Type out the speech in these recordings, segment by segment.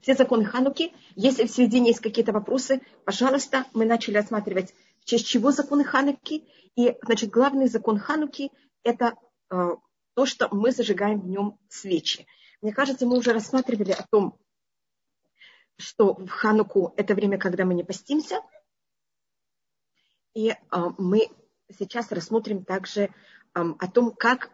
все законы Хануки. Если в середине есть какие-то вопросы, пожалуйста, мы начали осматривать, в честь чего законы Хануки. И, значит, главный закон Хануки – это э, то, что мы зажигаем в нем свечи. Мне кажется, мы уже рассматривали о том, что в Хануку это время, когда мы не постимся. И э, мы сейчас рассмотрим также э, о том, как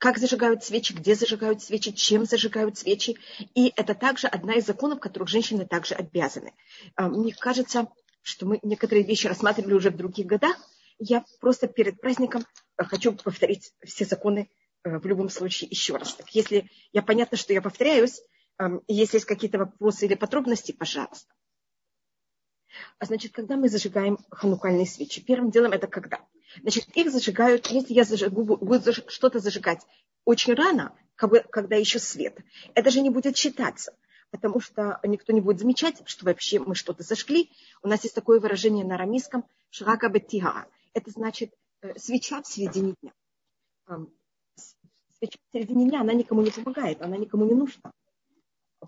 как зажигают свечи, где зажигают свечи, чем зажигают свечи. И это также одна из законов, которых женщины также обязаны. А, мне кажется, что мы некоторые вещи рассматривали уже в других годах. Я просто перед праздником хочу повторить все законы э, в любом случае еще раз. Так если я понятно, что я повторяюсь, если есть какие-то вопросы или подробности, пожалуйста. А значит, когда мы зажигаем ханукальные свечи? Первым делом это когда? Значит, их зажигают, если я зажигу, буду что-то зажигать очень рано, когда еще свет, это же не будет считаться, потому что никто не будет замечать, что вообще мы что-то зажгли. У нас есть такое выражение на арамейском «шрака бетига». Это значит э, свеча в середине дня. Свеча в середине дня, она никому не помогает, она никому не нужна.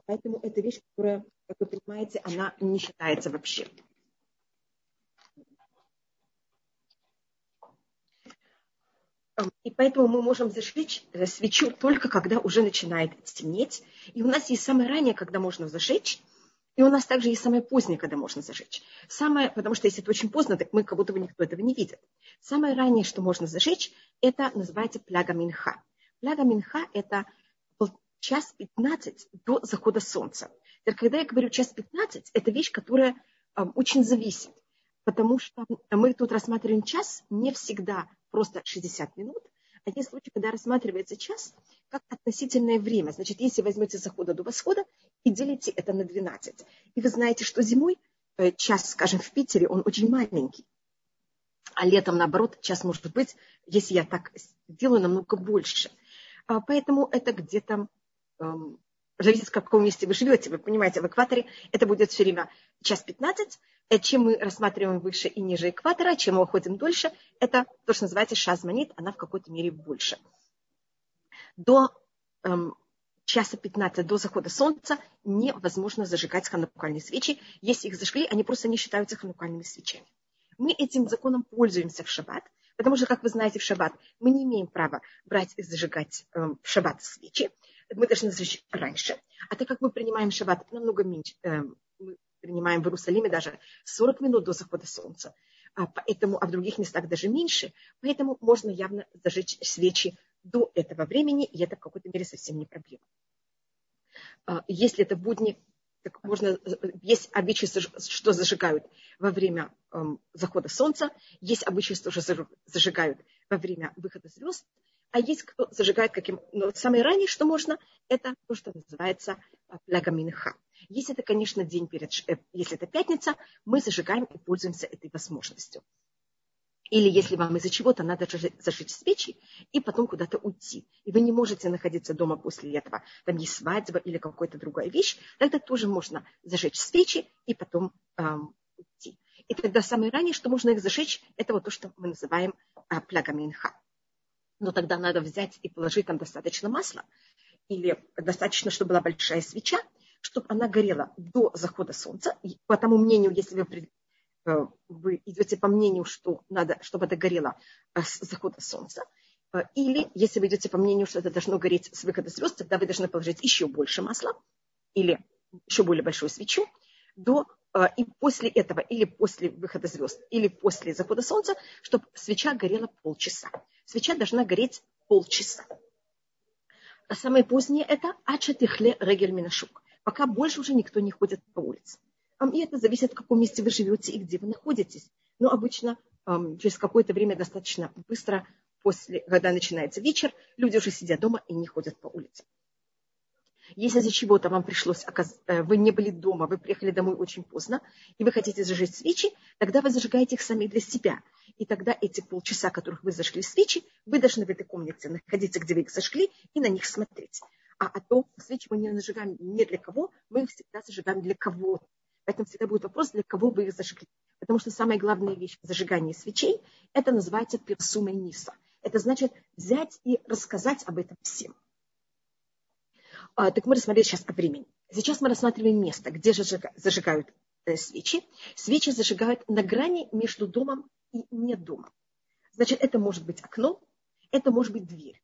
Поэтому это вещь, которая, как вы понимаете, она не считается вообще. И поэтому мы можем зажечь э, свечу только когда уже начинает темнеть. И у нас есть самое раннее, когда можно зажечь, и у нас также есть самое позднее, когда можно зажечь. Самое, потому что если это очень поздно, так мы как будто бы никто этого не видит. Самое раннее, что можно зажечь, это называется пляга минха. Пляга минха – это час 15 до захода солнца. Теперь, когда я говорю час 15, это вещь, которая э, очень зависит. Потому что мы тут рассматриваем час не всегда просто 60 минут, а есть случаи, когда рассматривается час как относительное время. Значит, если возьмете захода до восхода и делите это на 12. И вы знаете, что зимой э, час, скажем, в Питере, он очень маленький. А летом, наоборот, час может быть, если я так делаю, намного больше. А поэтому это где-то эм, зависит, в каком месте вы живете. Вы понимаете, в экваторе это будет все время час 15, Э, чем мы рассматриваем выше и ниже экватора, чем мы уходим дольше, это то, что называется шазманит, она в какой-то мере больше. До эм, часа 15 до захода солнца невозможно зажигать ханукальные свечи. Если их зажгли, они просто не считаются ханукальными свечами. Мы этим законом пользуемся в шаббат, потому что, как вы знаете, в шаббат мы не имеем права брать и зажигать эм, в шаббат свечи. Мы должны зажечь раньше. А так как мы принимаем шаббат намного меньше, эм, принимаем в Иерусалиме даже 40 минут до захода солнца, а, поэтому, а в других местах даже меньше, поэтому можно явно зажечь свечи до этого времени, и это в какой-то мере совсем не проблема. А, если это будни, так можно, есть обычаи, что зажигают во время эм, захода солнца, есть обычаи, что зажигают во время выхода звезд, а есть кто зажигает каким... Но самое раннее, что можно, это то, что называется а, плагаминха. Если это, конечно, день перед, э, если это пятница, мы зажигаем и пользуемся этой возможностью. Или если вам из-за чего-то надо зажечь свечи и потом куда-то уйти. И вы не можете находиться дома после этого. Там есть свадьба или какая-то другая вещь. Тогда тоже можно зажечь свечи и потом эм, уйти. И тогда самое раннее, что можно их зажечь, это вот то, что мы называем э, плягаминха. Но тогда надо взять и положить там достаточно масла. Или достаточно, чтобы была большая свеча чтобы она горела до захода солнца. И по тому мнению, если вы, э, вы идете по мнению, что надо, чтобы это горело э, с захода солнца, э, или если вы идете по мнению, что это должно гореть с выхода звезд, тогда вы должны положить еще больше масла или еще более большую свечу до и после этого, или после выхода звезд, или после захода солнца, чтобы свеча горела полчаса. Свеча должна гореть полчаса. А самое позднее это ачатихле регель минашук пока больше уже никто не ходит по улице. И это зависит, в каком месте вы живете и где вы находитесь. Но обычно через какое-то время достаточно быстро, после, когда начинается вечер, люди уже сидят дома и не ходят по улице. Если из-за чего-то вам пришлось, э, вы не были дома, вы приехали домой очень поздно, и вы хотите зажечь свечи, тогда вы зажигаете их сами для себя. И тогда эти полчаса, которых вы зажгли свечи, вы должны в этой комнате находиться, где вы их зажгли, и на них смотреть а о том, свечи мы не зажигаем не для кого, мы их всегда зажигаем для кого-то. Поэтому всегда будет вопрос, для кого вы их зажгли. Потому что самая главная вещь в зажигании свечей, это называется персумой ниса. Это значит взять и рассказать об этом всем. А, так мы рассмотрели сейчас о времени. Сейчас мы рассматриваем место, где зажигают э, свечи. Свечи зажигают на грани между домом и не домом. Значит, это может быть окно, это может быть дверь.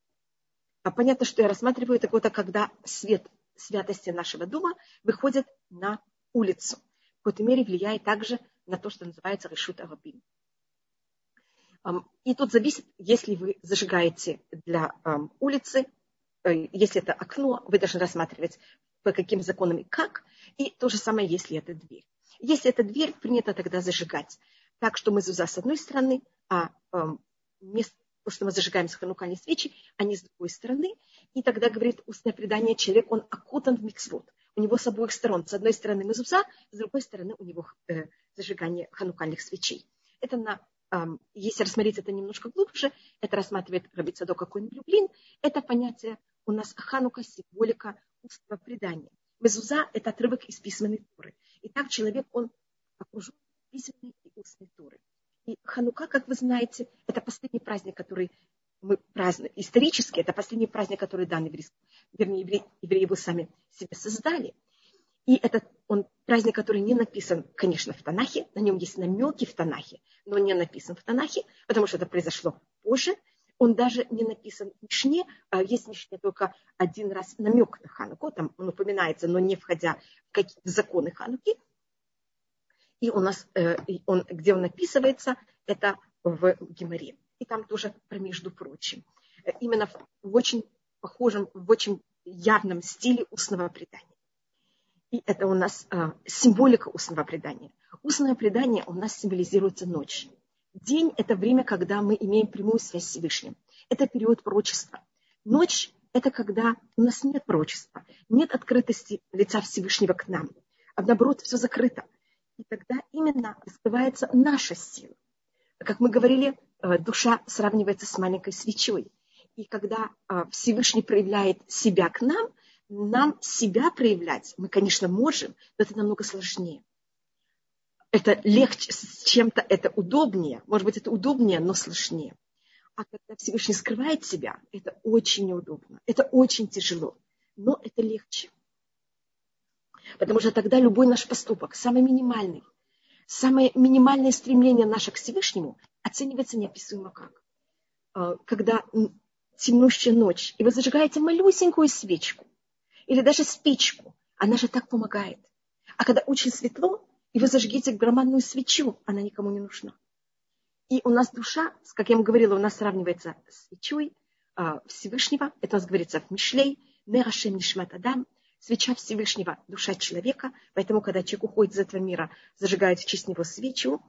А понятно, что я рассматриваю это вот, когда свет святости нашего дома выходит на улицу. В какой-то мере влияет также на то, что называется решут арабин. И тут зависит, если вы зажигаете для улицы, э, если это окно, вы должны рассматривать, по каким законам и как. И то же самое, если это дверь. Если это дверь, принято тогда зажигать. Так что мы зуза с одной стороны, а место, то, что мы зажигаем с ханукани свечи, они с другой стороны. И тогда, говорит устное предание, человек, он окутан в миксвод. У него с обоих сторон. С одной стороны мезуза, с другой стороны у него э, зажигание ханукальных свечей. Это на если рассмотреть это немножко глубже, это рассматривает Рабицадо какой-нибудь Люблин, это понятие у нас ханука, символика устного предания. Мезуза – это отрывок из письменной туры. И так человек, он окружен письменной и устной туры. И Ханука, как вы знаете, это последний праздник, который мы празднуем. Исторически это последний праздник, который дан еврейскому. Вернее, евреи, евреи его сами себе создали. И это он, праздник, который не написан, конечно, в Танахе. На нем есть намеки в Танахе, но не написан в Танахе, потому что это произошло позже. Он даже не написан в Мишне, а есть в Мишне только один раз намек на Хануку, там он упоминается, но не входя в какие-то законы Хануки и у нас, э, он, где он описывается, это в Гимаре. И там тоже про между прочим. Э, именно в, очень похожем, в очень явном стиле устного предания. И это у нас э, символика устного предания. Устное предание у нас символизируется ночь. День – это время, когда мы имеем прямую связь с Всевышним. Это период пророчества. Ночь – это когда у нас нет пророчества, нет открытости лица Всевышнего к нам. А наоборот, все закрыто – и тогда именно раскрывается наша сила. Как мы говорили, э, душа сравнивается с маленькой свечой. И когда э, Всевышний проявляет себя к нам, нам себя проявлять мы, конечно, можем, но это намного сложнее. Это легче, с чем-то это удобнее. Может быть, это удобнее, но сложнее. А когда Всевышний скрывает себя, это очень неудобно. Это очень тяжело. Но это легче. Потому что тогда любой наш поступок, самый минимальный, самое минимальное стремление наше к Всевышнему оценивается неописуемо как. А, когда темнущая ночь, и вы зажигаете малюсенькую свечку, или даже спичку, она же так помогает. А когда очень светло, и вы зажгите громадную свечу, она никому не нужна. И у нас душа, как я вам говорила, у нас сравнивается с свечой а, Всевышнего, это у нас говорится в Мишлей, Нерашем Нишмат Адам, свеча Всевышнего, душа человека. Поэтому, когда человек уходит из этого мира, зажигают в честь него свечу.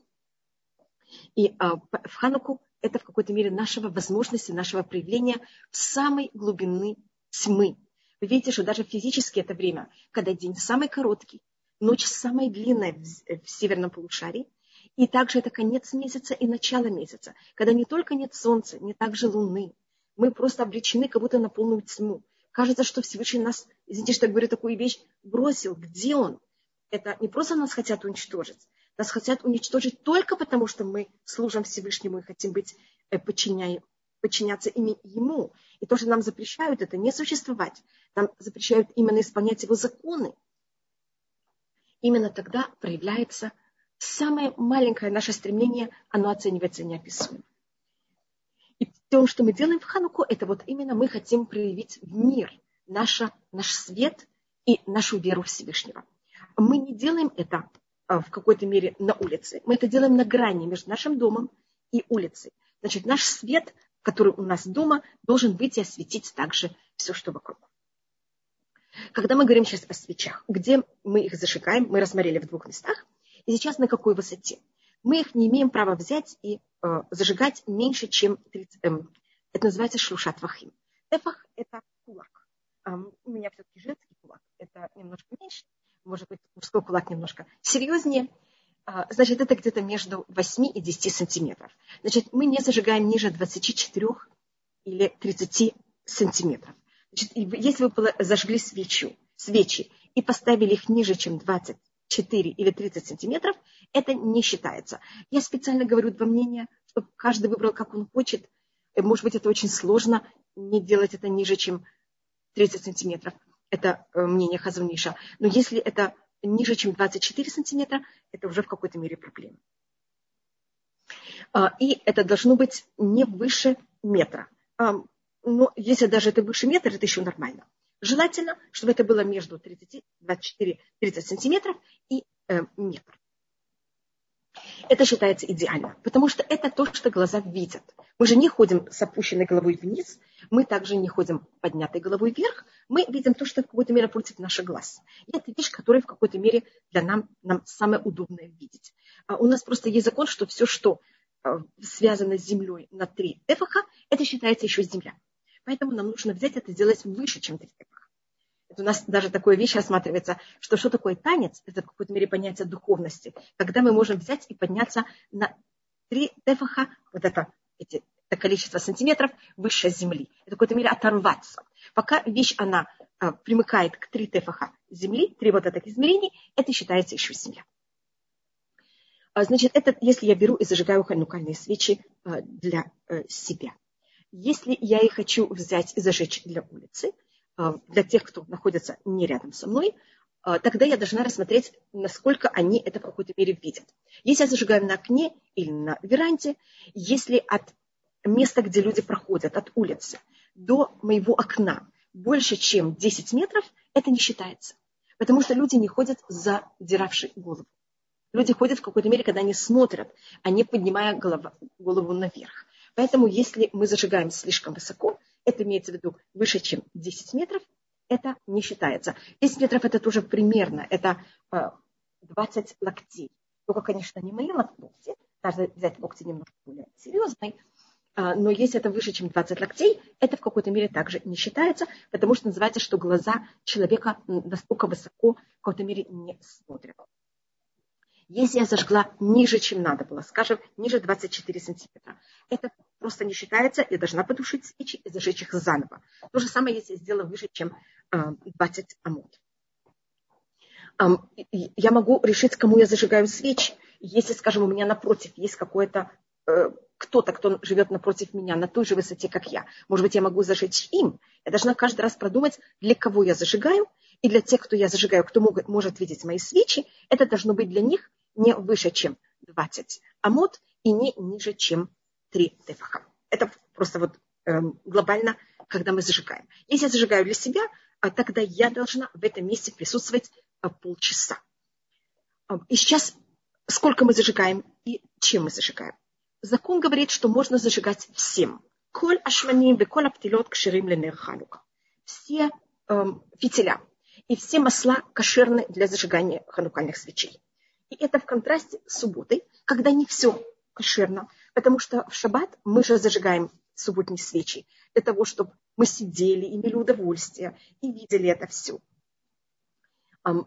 И а, в Хануку это в какой-то мере нашего возможности, нашего проявления в самой глубины тьмы. Вы видите, что даже физически это время, когда день самый короткий, ночь самая длинная в, в северном полушарии, и также это конец месяца и начало месяца, когда не только нет солнца, не также луны. Мы просто обречены как будто на полную тьму. Кажется, что Всевышний нас, извините, что я говорю такую вещь, бросил. Где он? Это не просто нас хотят уничтожить. Нас хотят уничтожить только потому, что мы служим Всевышнему и хотим быть э, подчиняем, подчиняться ему. И то, что нам запрещают, это не существовать. Нам запрещают именно исполнять его законы. Именно тогда проявляется самое маленькое наше стремление, оно оценивается неописуемо. То, что мы делаем в Хануку, это вот именно мы хотим проявить в мир наша, наш свет и нашу веру Всевышнего. Мы не делаем это а, в какой-то мере на улице. Мы это делаем на грани между нашим домом и улицей. Значит, наш свет, который у нас дома, должен выйти и осветить также все, что вокруг. Когда мы говорим сейчас о свечах, где мы их зажигаем, мы рассмотрели в двух местах, и сейчас на какой высоте мы их не имеем права взять и зажигать меньше, чем 30, э, это называется шлушат вахим. Тефах – это кулак. Э, у меня все-таки женский кулак. Это немножко меньше. Может быть, мужской кулак немножко серьезнее. Э, значит, это где-то между 8 и 10 сантиметров. Значит, мы не зажигаем ниже 24 или 30 сантиметров. Значит, если вы зажгли свечу, свечи и поставили их ниже, чем 20 4 или 30 сантиметров, это не считается. Я специально говорю два мнения, чтобы каждый выбрал, как он хочет. Может быть, это очень сложно, не делать это ниже, чем 30 сантиметров. это э, мнение Хазуниша. Но если это ниже, чем 24 сантиметра, это уже в какой-то мере проблема. А, и это должно быть не выше метра. Но если даже это выше метра, это еще нормально. Желательно, чтобы это было между 30, 24-30 сантиметров и э, метр. Это считается идеально, потому что это то, что глаза видят. Мы же не ходим с опущенной головой вниз, мы также не ходим поднятой головой вверх, мы видим то, что в какой-то мере против наших глаз. И это вещь, которая в какой-то мере для нам, нам самое удобное видеть. А у нас просто есть закон, что все, что а, связано с землей на три тефаха, это считается еще земля. Поэтому нам нужно взять это сделать выше, чем три тефаха у нас даже такая вещь рассматривается, что что такое танец, это в какой-то мере понятие духовности, когда мы можем взять и подняться на три тефаха, вот это, эти, это количество сантиметров выше земли. Это в какой-то мере оторваться. Пока вещь, она а, примыкает к три тефаха земли, три вот этих измерений, это считается еще земля. А, значит, это если я беру и зажигаю ханукальные свечи а, для а, себя. Если я их хочу взять и зажечь для улицы – а, для тех, кто находится не рядом со мной, а, тогда я должна рассмотреть, насколько они это в какой-то мере видят. Если я зажигаю на окне или на веранде, если от места, где люди проходят, от улицы до моего окна больше, чем 10 метров, это не считается. Потому что люди не ходят задиравши голову. Люди ходят в какой-то мере, когда они смотрят, а не поднимая голову, голову наверх. Поэтому если мы зажигаем слишком высоко, это имеется в виду выше, чем 10 метров, это не считается. 10 метров это тоже примерно, это 20 э, локтей. Только, конечно, не мои локти, надо взять локти немножко более серьезные, э, но если это выше, чем 20 локтей, это в какой-то мере также не считается, потому что называется, что глаза человека настолько высоко в какой-то мере не смотрят. Если я зажгла ниже, чем надо было, скажем, ниже 24 сантиметра, это просто не считается, я должна потушить свечи и зажечь их заново. То же самое, если я сделала выше, чем 20 а, амод. Я могу решить, кому я зажигаю свечи. Если, скажем, у меня напротив есть какой-то э, кто-то, кто живет напротив меня на той же высоте, как я. Может быть, я могу зажечь им. Я должна каждый раз продумать, для кого я зажигаю, и для тех, кто я зажигаю, кто может видеть мои свечи, это должно быть для них не выше, чем 20 амод и не ниже, чем 3 тефаха. Это просто вот э, глобально, когда мы зажигаем. Если я зажигаю для себя, а тогда я должна в этом месте присутствовать а, полчаса. И сейчас сколько мы зажигаем и чем мы зажигаем. Закон говорит, что можно зажигать всем. Коль ашманим коль аптилот кширим ханука. Все эм, фитиля и все масла кошерны для зажигания ханукальных свечей. И это в контрасте с субботой, когда не все кошерно. Потому что в шаббат мы же зажигаем субботние свечи для того, чтобы мы сидели, имели удовольствие и видели это все.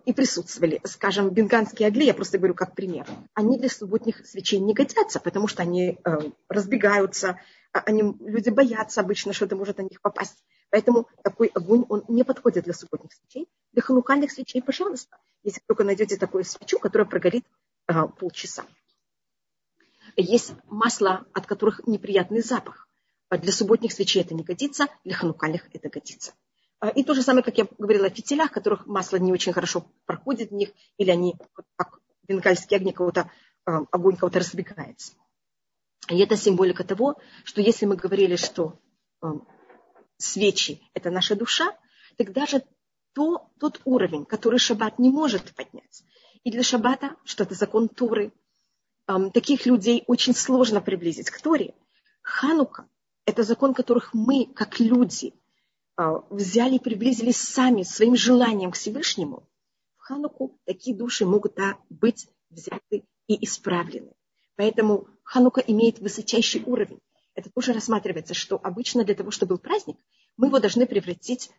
И присутствовали. Скажем, бенганские огли, я просто говорю как пример, они для субботних свечей не годятся, потому что они э, разбегаются, а они, люди боятся обычно, что это может на них попасть. Поэтому такой огонь, он не подходит для субботних свечей. Для ханукальных свечей, пожалуйста, если только найдете такую свечу, которая прогорит а, полчаса. Есть масла, от которых неприятный запах. А для субботних свечей это не годится, для ханукальных это годится. А, и то же самое, как я говорила о фитилях, которых масло не очень хорошо проходит в них, или они, как бенгальские огни, кого-то, а, огонь кого-то разбегается. И это символика того, что если мы говорили, что свечи – это наша душа, так даже то, тот уровень, который шаббат не может поднять. И для шаббата, что это закон Туры, эм, таких людей очень сложно приблизить к Торе. Ханука – это закон, которых мы, как люди, э, взяли и приблизились сами своим желанием к Всевышнему. В Хануку такие души могут да, быть взяты и исправлены. Поэтому Ханука имеет высочайший уровень это тоже рассматривается, что обычно для того, чтобы был праздник, мы его должны превратить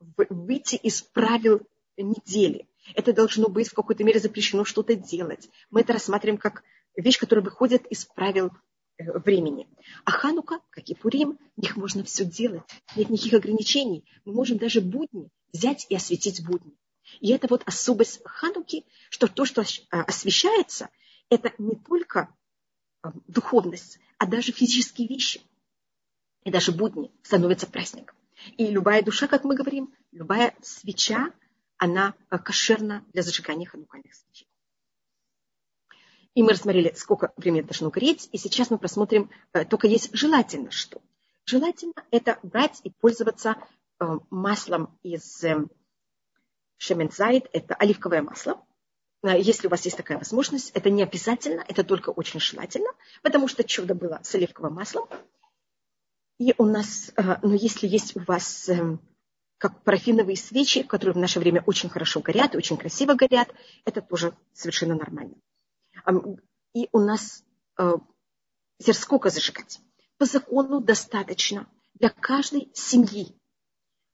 в выйти из правил недели. Это должно быть в какой-то мере запрещено что-то делать. Мы это рассматриваем как вещь, которая выходит из правил э, времени. А Ханука, как и Пурим, в них можно все делать. Нет никаких ограничений. Мы можем даже будни взять и осветить будни. И это вот особость Хануки, что то, что освещается, это не только духовность, а даже физические вещи. И даже будни становятся праздником. И любая душа, как мы говорим, любая свеча, она э, кошерна для зажигания ханукальных свечей. И мы рассмотрели, сколько времени должно гореть. И сейчас мы просмотрим, э, только есть желательно что. Желательно это брать и пользоваться э, маслом из шемензайд, это оливковое масло. Если у вас есть такая возможность, это не обязательно, это только очень желательно, потому что чудо было с оливковым маслом. И у нас, но если есть у вас как парафиновые свечи, которые в наше время очень хорошо горят, очень красиво горят. Это тоже совершенно нормально. И у нас э, сколько зажигать? По закону достаточно для каждой семьи.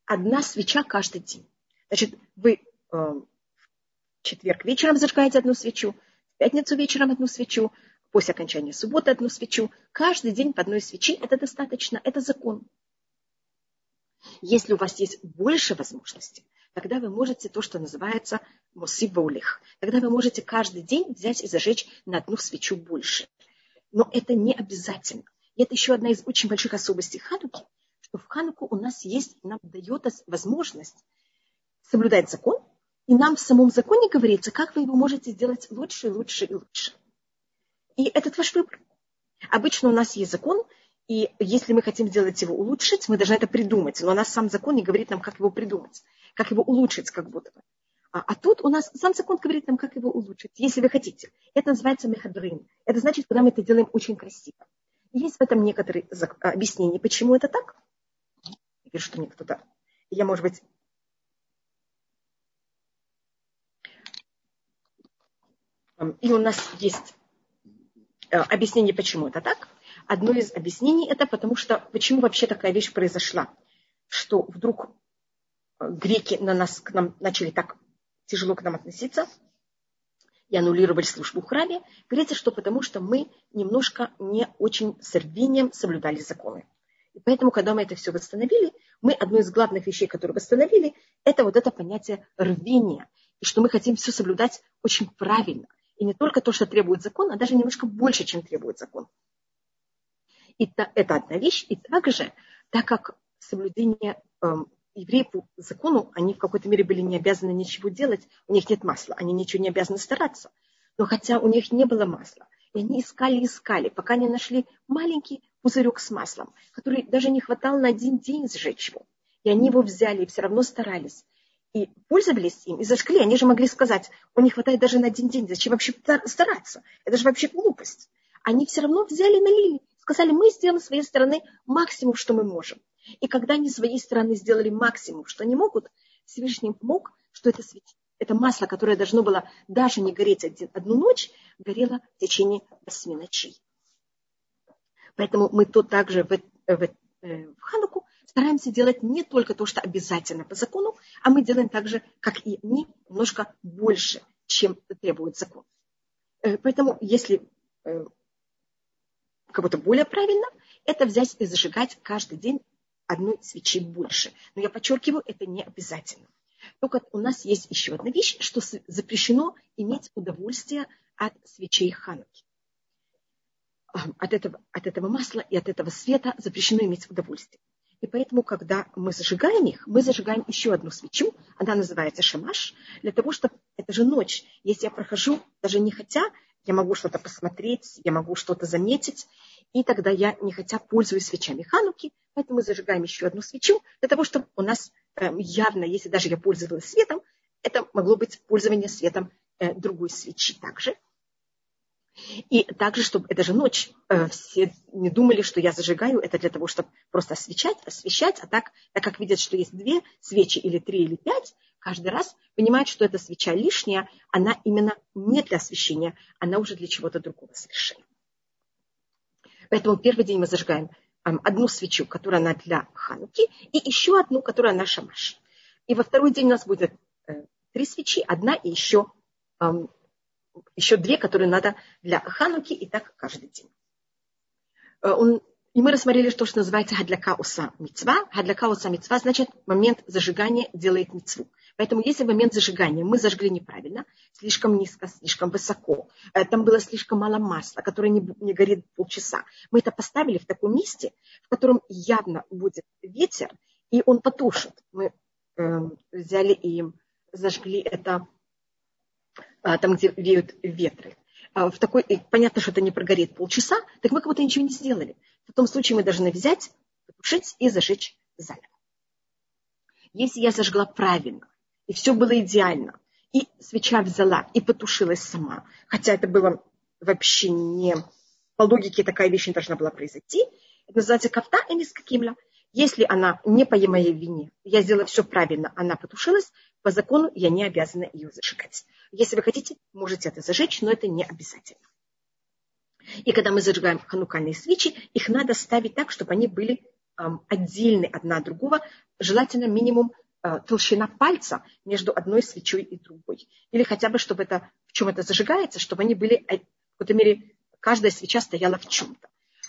Одна свеча каждый день. Значит, вы э, четверг вечером зажигаете одну свечу, в пятницу вечером одну свечу, после окончания субботы одну свечу. Каждый день по одной свечи это достаточно, это закон. Если у вас есть больше возможностей, тогда вы можете то, что называется мусибаулих. Тогда вы можете каждый день взять и зажечь на одну свечу больше. Но это не обязательно. И это еще одна из очень больших особостей Хануки, что в Хануку у нас есть, нам дает возможность соблюдать закон, и нам в самом законе говорится, как вы его можете сделать лучше, лучше и лучше. И этот ваш выбор. Обычно у нас есть закон, и если мы хотим сделать его улучшить, мы должны это придумать. Но у нас сам закон не говорит нам, как его придумать, как его улучшить как будто бы. А, а тут у нас сам закон говорит нам, как его улучшить, если вы хотите. Это называется мехадрин. Это значит, когда мы это делаем очень красиво. есть в этом некоторые объяснения, почему это так. Я вижу, что мне кто-то... Я, может быть, И у нас есть э, объяснение, почему это так. Одно из объяснений это потому что, почему вообще такая вещь произошла, что вдруг э, греки на нас, к нам начали так тяжело к нам относиться и аннулировали службу в храме, говорится, что потому что мы немножко не очень с рвением соблюдали законы. И поэтому, когда мы это все восстановили, мы одно из главных вещей, которые восстановили, это вот это понятие рвения. И что мы хотим все соблюдать очень правильно. И не только то, что требует закон, а даже немножко больше, чем требует закон. И та, это одна вещь. И также, так как соблюдение э, евреев по закону, они в какой-то мере были не обязаны ничего делать, у них нет масла, они ничего не обязаны стараться. Но хотя у них не было масла, и они искали, искали, пока не нашли маленький пузырек с маслом, который даже не хватал на один день сжечь его. И они его взяли и все равно старались. И пользовались им, и зажгли. Они же могли сказать, он не хватает даже на один день, зачем вообще стараться? Это же вообще глупость. Они все равно взяли и налили сказали, мы сделаем с своей стороны максимум, что мы можем. И когда они с своей стороны сделали максимум, что они могут, Всевышний помог, что это, это масло, которое должно было даже не гореть один, одну ночь, горело в течение восьми ночей. Поэтому мы тут также в, в, э, в Хануку стараемся делать не только то, что обязательно по закону, а мы делаем так же, как и они, немножко больше, чем требует закон. Э, поэтому если э, будто более правильно, это взять и зажигать каждый день одной свечи больше. Но я подчеркиваю, это не обязательно. Только у нас есть еще одна вещь, что запрещено иметь удовольствие от свечей Хануки. От этого, от этого масла и от этого света запрещено иметь удовольствие. И поэтому, когда мы зажигаем их, мы зажигаем еще одну свечу, она называется шамаш, для того, чтобы, это же ночь, если я прохожу, даже не хотя, я могу что-то посмотреть, я могу что-то заметить, и тогда я не хотя пользуюсь свечами Хануки, поэтому мы зажигаем еще одну свечу. Для того, чтобы у нас э, явно, если даже я пользовалась светом, это могло быть пользование светом э, другой свечи также. И также, чтобы это же ночь, э, все не думали, что я зажигаю это для того, чтобы просто освещать, освещать, а так, так как видят, что есть две свечи или три или пять, каждый раз понимают, что эта свеча лишняя, она именно не для освещения, она уже для чего-то другого совершенно. Поэтому первый день мы зажигаем одну свечу, которая она для Хануки, и еще одну, которая на Шамаш. И во второй день у нас будет э, три свечи, одна и еще, еще две, которые надо для Хануки, и так каждый день. Э, он, и мы рассмотрели то, что называется хадляка уса мецва. Хадляка уса мецва значит момент зажигания делает мецву. Поэтому если момент зажигания мы зажгли неправильно, слишком низко, слишком высоко, э, там было слишком мало масла, которое не, не горит полчаса, мы это поставили в таком месте, в котором явно будет ветер, и он потушит. Мы э, взяли и зажгли это там, где веют ветры. А в такой, понятно, что это не прогорит полчаса, так мы как будто ничего не сделали. В том случае мы должны взять, потушить и зажечь заново. Если я зажгла правильно, и все было идеально, и свеча взяла и потушилась сама, хотя это было вообще не... По логике такая вещь не должна была произойти. Это называется кафта и нискакимля. Если она не по моей вине, я сделала все правильно, она потушилась, по закону я не обязана ее зажигать. Если вы хотите, можете это зажечь, но это не обязательно. И когда мы зажигаем ханукальные свечи, их надо ставить так, чтобы они были отдельны одна от другого, желательно минимум э, толщина пальца между одной свечой и другой. Или хотя бы, чтобы это, в чем это зажигается, чтобы они были, э, в какой-то мере, каждая свеча стояла в чем-то.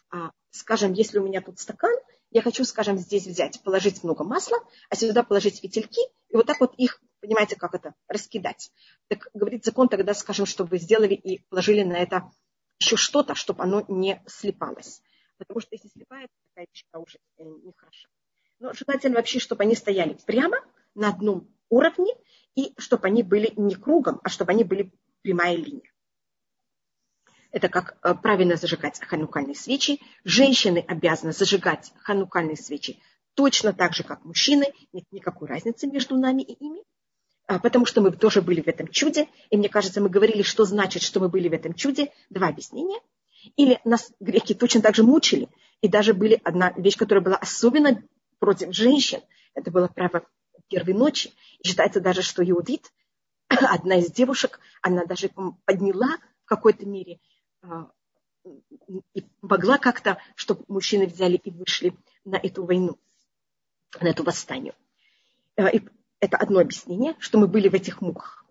А, скажем, если у меня тут стакан, я хочу, скажем, здесь взять, положить много масла, а сюда положить фитильки, и вот так вот их, понимаете, как это, раскидать. Так говорит закон тогда, скажем, чтобы сделали и положили на это еще что-то, чтобы оно не слепалось. Потому что если слепает, такая вещь уже э, нехорошо. Но желательно вообще, чтобы они стояли прямо на одном уровне, и чтобы они были не кругом, а чтобы они были прямая линия. Это как э, правильно зажигать ханукальные свечи. Женщины обязаны зажигать ханукальные свечи точно так же, как мужчины. Нет никакой разницы между нами и ими. А, потому что мы тоже были в этом чуде. И мне кажется, мы говорили, что значит, что мы были в этом чуде. Два объяснения. Или нас греки точно так же мучили. И даже были одна вещь, которая была особенно против женщин. Это было право первой ночи. И считается даже, что Иудит, одна из девушек, она даже подняла в какой-то мере и могла как-то, чтобы мужчины взяли и вышли на эту войну, на эту восстание. А, и это одно объяснение, что мы были в этих муках.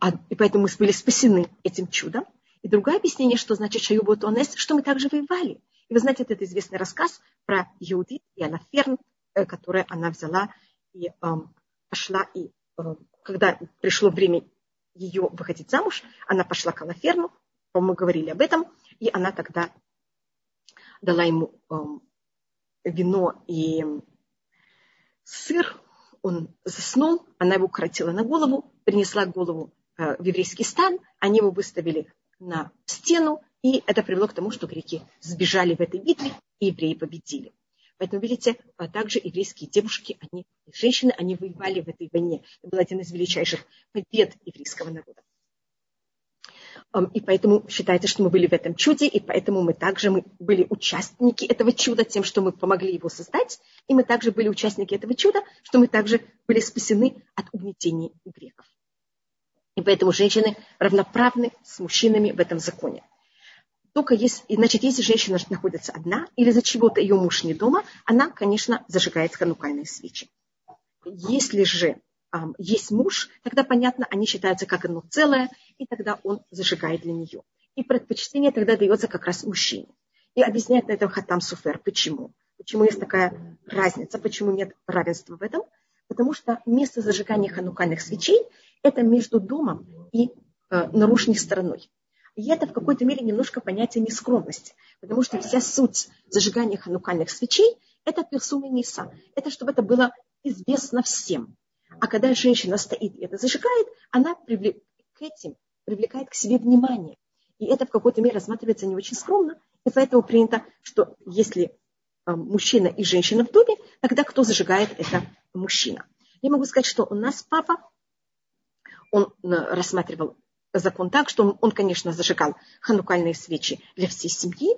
А, и поэтому мы были спасены этим чудом. И другое объяснение, что значит Шаюбу Тонес, что мы также воевали. И вы знаете, это известный рассказ про Иудит и Анаферн, э, которую она взяла и эм, пошла. И э, когда пришло время ее выходить замуж, она пошла к Анаферну, мы говорили об этом, и она тогда дала ему э, вино и сыр, он заснул, она его укоротила на голову, принесла голову э, в еврейский стан, они его выставили на стену, и это привело к тому, что греки сбежали в этой битве, и евреи победили. Поэтому, видите, а также еврейские девушки, они, женщины, они воевали в этой войне. Это был один из величайших побед еврейского народа. И поэтому считается, что мы были в этом чуде, и поэтому мы также мы были участники этого чуда тем, что мы помогли его создать, и мы также были участники этого чуда, что мы также были спасены от угнетений греков. И поэтому женщины равноправны с мужчинами в этом законе. Только если, значит, если женщина находится одна или за чего-то ее муж не дома, она, конечно, зажигает ханукальные свечи. Если же есть муж, тогда, понятно, они считаются как одно целое, и тогда он зажигает для нее. И предпочтение тогда дается как раз мужчине. И объясняет на этом Хатам Суфер. Почему? Почему есть такая разница, почему нет равенства в этом? Потому что место зажигания ханукальных свечей – это между домом и э, наружной стороной. И это в какой-то мере немножко понятие нескромности, потому что вся суть зажигания ханукальных свечей – это персума Ниса. Это чтобы это было известно всем. А когда женщина стоит и это зажигает, она привлек, к этим привлекает к себе внимание. И это в какой-то мере рассматривается не очень скромно. И поэтому принято, что если а, мужчина и женщина в доме, тогда кто зажигает, это мужчина. Я могу сказать, что у нас папа, он э, рассматривал закон так, что он, он конечно, зажигал ханукальные свечи для всей семьи.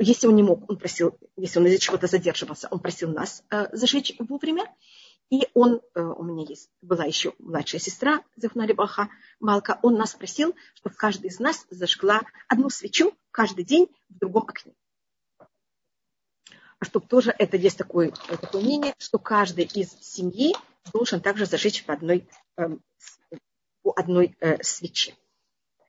Если он не мог, он просил, если он из-за чего-то задерживался, он просил нас э, зажечь вовремя. И он, э, у меня есть, была еще младшая сестра, Захнали Баха, Малка, он нас просил, чтобы каждый из нас зажгла одну свечу каждый день в другом окне. А чтобы тоже, это есть такое, такое мнение, что каждый из семьи должен также зажечь по одной, эм, по одной э, свече.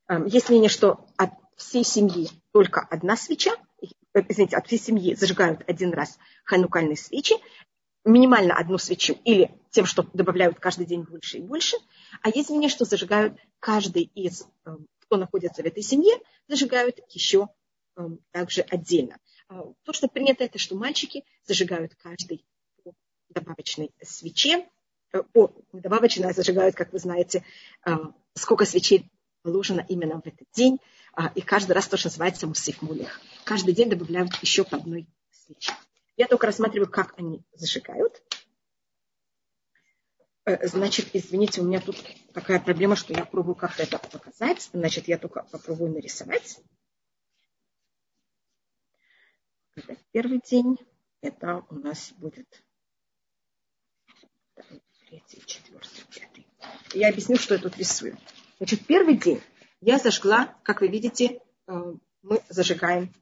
Эм, есть мнение, что от всей семьи только одна свеча, э, извините, от всей семьи зажигают один раз ханукальные свечи, минимально одну свечу или тем, что добавляют каждый день больше и больше, а есть мнение, что зажигают каждый из, э, кто находится в этой семье, зажигают еще э, также отдельно. А, то, что принято, это что мальчики зажигают каждый по добавочной свече. Э, о, добавочная зажигают, как вы знаете, сколько свечей положено именно в этот день. А, и каждый раз то, что называется мусиф. Каждый день добавляют еще по одной свече. Я только рассматриваю, как они зажигают. Э, значит, извините, у меня тут такая проблема, что я пробую как-то это показать. Значит, я только попробую нарисовать. Это первый день. Это у нас будет третий, четвертый, пятый. Я объясню, что я тут рисую. Значит, первый день я зажгла, как вы видите, э, мы зажигаем.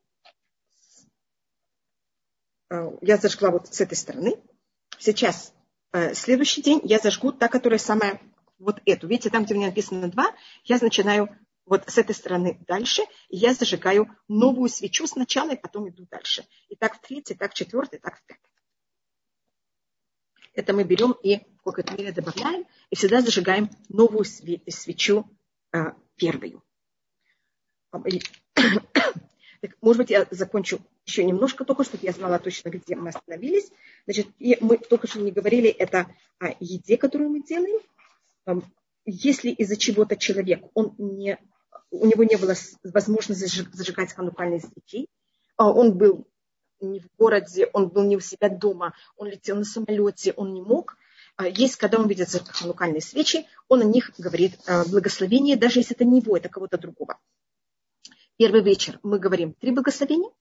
Э, я зажгла вот с этой стороны. Сейчас, э, следующий день я зажгу та, которая самая, вот эту. Видите, там, где у меня написано два, я начинаю вот с этой стороны дальше, и я зажигаю новую свечу сначала, и потом иду дальше. И так в третий, так в четвертый, так в пятый. Это мы берем и в какой-то мере добавляем, и всегда зажигаем новую свечу а, первую. Так, может быть, я закончу еще немножко только, чтобы я знала точно, где мы остановились. Значит, мы только что не говорили это о еде, которую мы делаем. Если из-за чего-то человек, он не, у него не было возможности зажигать ханукальные свечи, а он был не в городе, он был не у себя дома, он летел на самолете, он не мог, а, есть, когда он видит локальные свечи, он о них говорит а, благословение, даже если это не его, это кого-то другого. Первый вечер мы говорим три благословения,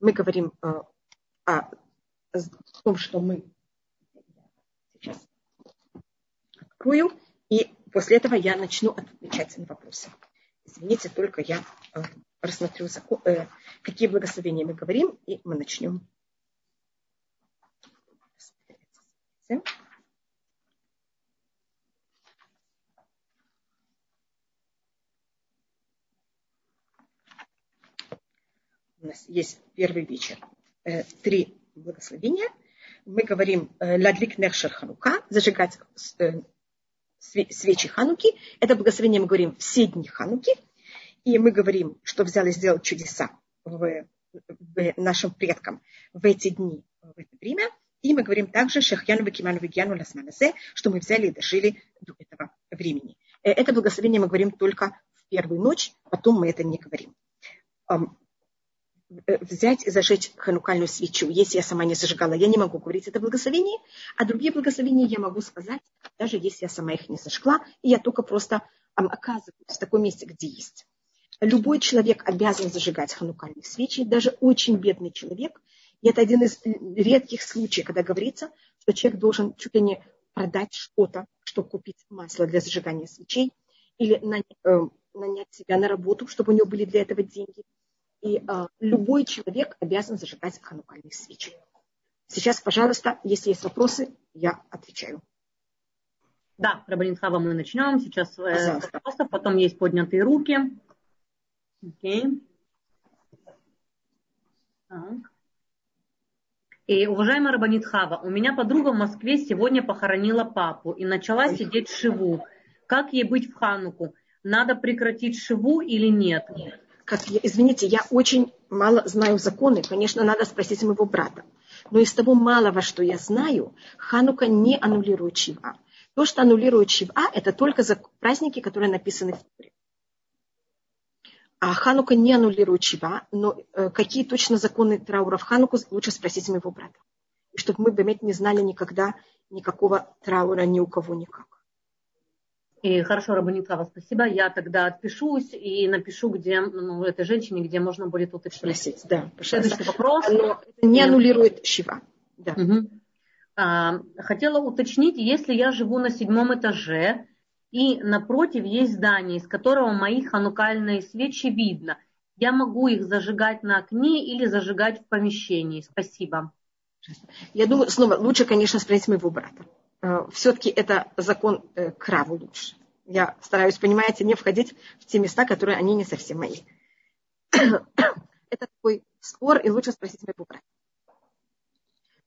мы говорим а, о том, что мы сейчас открою, и после этого я начну отвечать на вопросы. Извините, только я рассмотрю, э, какие благословения мы говорим, и мы начнем. У нас есть первый вечер. Э, три благословения. Мы говорим э, «Ладлик нершер ханука», зажигать свечи хануки. Это благословение мы говорим все дни хануки – и мы говорим, что взял и сделал чудеса в, в нашим предкам в эти дни, в это время. И мы говорим также Шахьяну Вакиману Вигьяну Ласманасе, что мы взяли и дожили до этого времени. Э, это благословение мы говорим только в первую ночь, потом мы это не говорим. Э, взять и зажечь ханукальную свечу. Если я сама не зажигала, я не могу говорить это благословение, а другие благословения я могу сказать, даже если я сама их не зажгла, и я только просто оказываюсь в таком месте, где есть любой человек обязан зажигать ханукальные свечи, даже очень бедный человек. И это один из редких случаев, когда говорится, что человек должен чуть ли не продать что-то, чтобы купить масло для зажигания свечей, или нанять, э, нанять себя на работу, чтобы у него были для этого деньги. И э, любой человек обязан зажигать ханукальные свечи. Сейчас, пожалуйста, если есть вопросы, я отвечаю. Да, Рабанин Хава, мы начнем. Сейчас э, вопросов, потом есть поднятые руки. Окей. Так. И, уважаемая Рабанит Хава, у меня подруга в Москве сегодня похоронила папу и начала сидеть шиву. Как ей быть в Хануку? Надо прекратить шиву или нет? Как, извините, я очень мало знаю законы. Конечно, надо спросить моего брата. Но из того малого, что я знаю, Ханука не аннулирует шива. То, что аннулирует шива, это только за праздники, которые написаны в Туре. А Ханука не аннулирует Шива, но э, какие точно законы траура в Хануку, лучше спросить моего брата. И чтобы мы, Бемет, не знали никогда никакого траура ни у кого никак. И хорошо, Рабанитава, спасибо. Я тогда отпишусь и напишу, где ну, этой женщине, где можно будет уточнить. Спросить, да, Следующий вопрос. Но это не аннулирует Шива. Да. Угу. А, хотела уточнить, если я живу на седьмом этаже, и напротив есть здание, из которого мои ханукальные свечи видно. Я могу их зажигать на окне или зажигать в помещении. Спасибо. Я думаю, снова лучше, конечно, спросить моего брата. Э, Все-таки это закон э, краву лучше. Я стараюсь, понимаете, не входить в те места, которые они не совсем мои. Это такой спор, и лучше спросить моего брата.